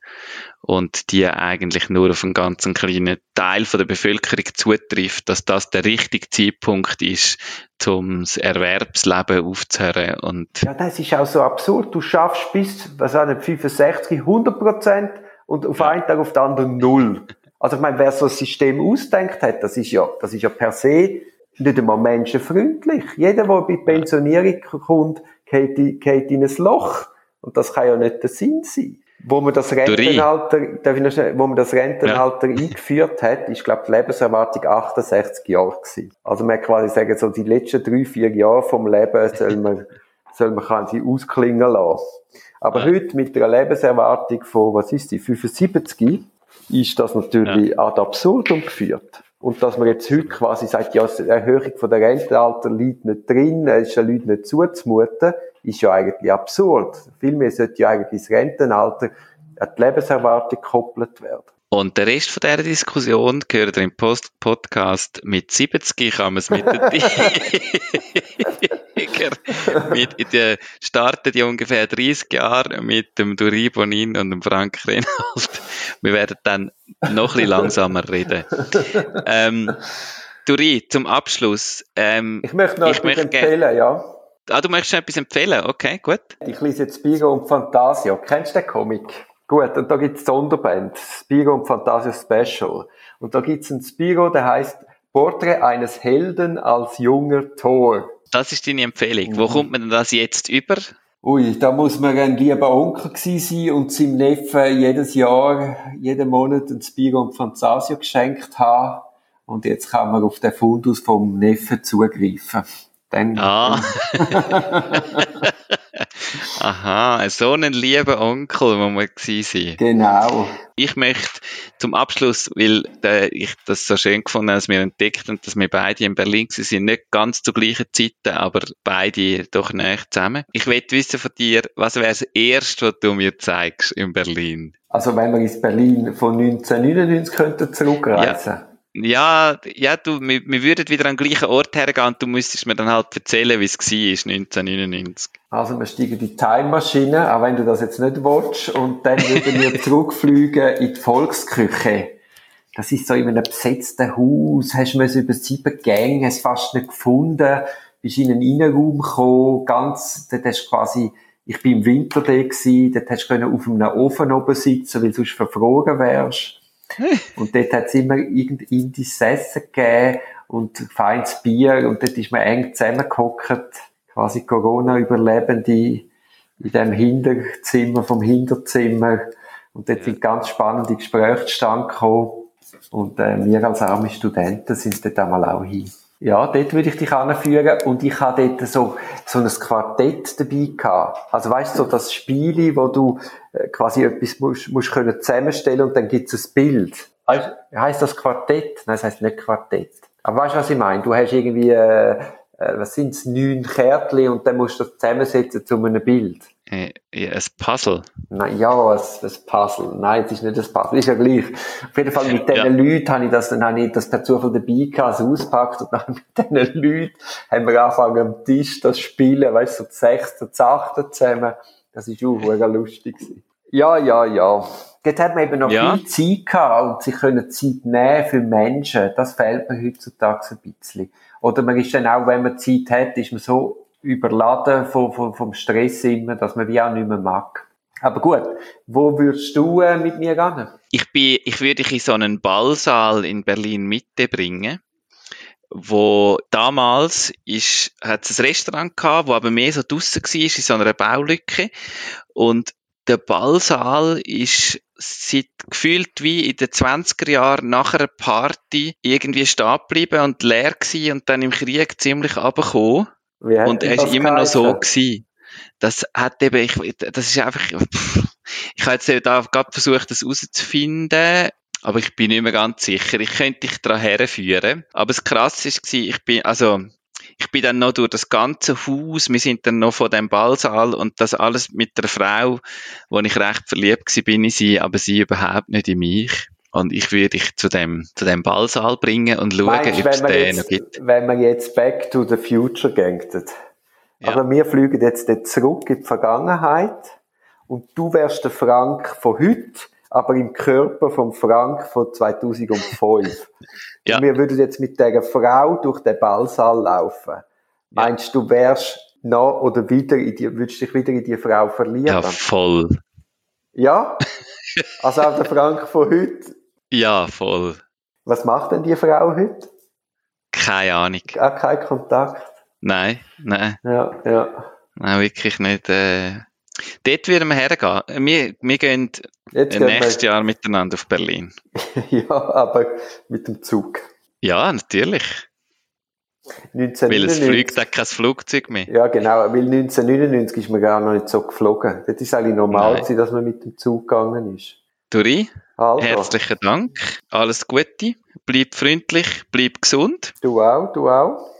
und die eigentlich nur auf einen ganz kleinen Teil von der Bevölkerung zutrifft, dass das der richtige Zeitpunkt ist, um das Erwerbsleben aufzuhören. Und ja, das ist auch so absurd. Du schaffst bis, was nicht, 65, 100 Prozent und auf einen Tag auf den anderen null. Also ich meine, wer so ein System ausdenkt hat, das ist ja, das ist ja per se nicht einmal menschenfreundlich. Jeder, der bei Pensionierung kommt, geht, geht in ein Loch. Und das kann ja nicht der Sinn sein. Wo man das Rentenalter, darf ich noch schnell, wo man das Rentenalter ja. eingeführt hat, ist, glaube ich, die Lebenserwartung 68 Jahre gewesen. Also man kann quasi sagen, so die letzten drei, vier Jahre vom Leben soll man, soll man quasi ausklingen lassen. Aber ja. heute mit einer Lebenserwartung von, was ist die, 75, ist das natürlich ja. ad absurdum geführt. Und dass man jetzt heute quasi sagt, ja, die Erhöhung von der Rentenalter liegt nicht drin, es ist den Leuten nicht zuzumuten, ist ja eigentlich absurd. Vielmehr sollte ja eigentlich das Rentenalter an die Lebenserwartung gekoppelt werden. Und der Rest von dieser Diskussion gehört im Post Podcast mit 70 kann man es mit *laughs* den mit in der starten die ungefähr 30 Jahre mit dem Duri Bonin und dem Frank Reinhold. Wir werden dann noch ein bisschen langsamer reden. Ähm, Duri, zum Abschluss. Ähm, ich möchte noch ich etwas möchte empfehlen, ja. Ah, du möchtest etwas empfehlen? Okay, gut. Ich lese jetzt Spigo und Fantasia. Kennst du den Comic? Gut, und da gibt's Sonderband, Spiro und Fantasia Special. Und da gibt's einen Spiro, der heißt Porträt eines Helden als junger Tor. Das ist deine Empfehlung. Wo kommt man denn das jetzt über? Ui, da muss man ein lieber Onkel gewesen sein und seinem Neffen jedes Jahr, jeden Monat ein Spiro und Fantasia geschenkt haben. Und jetzt kann man auf den Fundus vom Neffen zugreifen. Dann, ah. *laughs* *laughs* Aha, so einen lieben Onkel, wo wir sein. Genau. Ich möchte zum Abschluss, weil äh, ich das so schön gefunden habe, dass wir entdeckt und dass wir beide in Berlin sind, nicht ganz zu gleichen Zeiten, aber beide doch näher zusammen. Ich möchte wissen von dir, was wäre das Erste, was du mir zeigst in Berlin? Also wenn wir ins Berlin von 1999 könnten zurückreisen. Ja. Ja, ja, du, wir, wir würden wieder an den gleichen Ort hergehen und du müsstest mir dann halt erzählen, wie es war 1999. Also wir steigen in die Time-Maschine, auch wenn du das jetzt nicht willst, und dann würden wir *laughs* zurückfliegen in die Volksküche. Das ist so in einem besetzten Haus, hast du über sieben Gänge, hast fast nicht gefunden, bist in einen Innenraum gekommen, ganz, dort hast du quasi, ich bin im Winter da gewesen, dort hast du auf einem Ofen oben sitzen, weil du sonst verfroren wärst. *laughs* und dort hat es immer irgendein Indies Essen gegeben und feines Bier und dort ist man eng zusammengehockt, quasi Corona-Überlebende in dem Hinterzimmer vom Hinterzimmer und dort sind ganz spannende Gespräche zustande gekommen und äh, wir als arme Studenten sind dort einmal auch hin. Ja, dort würde ich dich anführen und ich habe dort so, so ein Quartett dabei gehabt. Also weißt du, so das Spiel, wo du quasi etwas musst, musst können zusammenstellen und dann gibt es ein Bild. Weißt, heisst das Quartett? Nein, das heisst nicht Quartett. Aber weißt du, was ich meine? Du hast irgendwie, äh, äh, was sind's, neun Kärtchen und dann musst du das zusammensetzen zu einem Bild. Äh, ein Puzzle? Nein, ja, ein, ein Puzzle. Nein, es ist nicht ein Puzzle, ist ja gleich. Auf jeden Fall mit diesen ja. Leuten habe ich das, dann habe ich das per Zufall dabei gehabt, also auspackt und dann *laughs* mit diesen Leuten haben wir angefangen am Tisch das Spielen, weißt du, so zu sechs, zu acht zusammen. Das ist auch mega lustig gewesen. Ja, ja, ja. Dort hat man eben noch ja. viel Zeit gehabt und sie können Zeit nehmen für Menschen. Das fehlt mir heutzutage ein bisschen. Oder man ist dann auch, wenn man Zeit hat, ist man so überladen vom, vom, vom Stress immer, dass man wie auch nicht mehr mag. Aber gut, wo würdest du äh, mit mir gehen? Ich, bin, ich würde dich in so einen Ballsaal in Berlin Mitte bringen wo damals ist, hat es ein Restaurant gehabt, wo aber mehr so draussen war, in so einer Baulücke. Und der Ballsaal ist seit gefühlt wie in den 20er Jahren nach einer Party irgendwie stehen geblieben und leer gewesen und dann im Krieg ziemlich abgekommen. Und er ist immer noch so gewesen. Das hat eben, ich, das ist einfach, pff, ich habe jetzt da gerade versucht, das herauszufinden aber ich bin nicht mehr ganz sicher. Ich könnte dich daran herführen. Aber das Krasse war, ich bin, also, ich bin dann noch durch das ganze Haus, wir sind dann noch von dem Ballsaal und das alles mit der Frau, wo ich recht verliebt war, bin in sie, aber sie überhaupt nicht in mich. Und ich würde dich zu dem, zu dem Ballsaal bringen und schauen, ob es den noch gibt. Wenn man jetzt Back to the Future geht, ja. also wir fliegen jetzt zurück in die Vergangenheit und du wärst der Frank von heute aber im Körper vom Frank von 2005. ja. Und wir würden jetzt mit der Frau durch den Ballsaal laufen. Meinst du, wärst noch oder wieder in die, würdest dich wieder in die Frau verlieren? Ja, voll. Ja? Also auch der Frank von heute? Ja, voll. Was macht denn die Frau heute? Keine Ahnung. Auch kein Kontakt? Nein, nein. Ja, ja. Nein, wirklich nicht. Äh, Dort würden wir hergehen. Wir, wir gehen Jetzt nächstes wir... Jahr miteinander auf Berlin. *laughs* ja, aber mit dem Zug. Ja, natürlich. 1999. Weil es fliegt auch kein Flugzeug mehr. Ja, genau. Weil 1999 ist man gar noch nicht so geflogen. Das ist eigentlich normal, gewesen, dass man mit dem Zug gegangen ist. Duri, also. herzlichen Dank. Alles Gute. Bleib freundlich, bleib gesund. Du auch, du auch.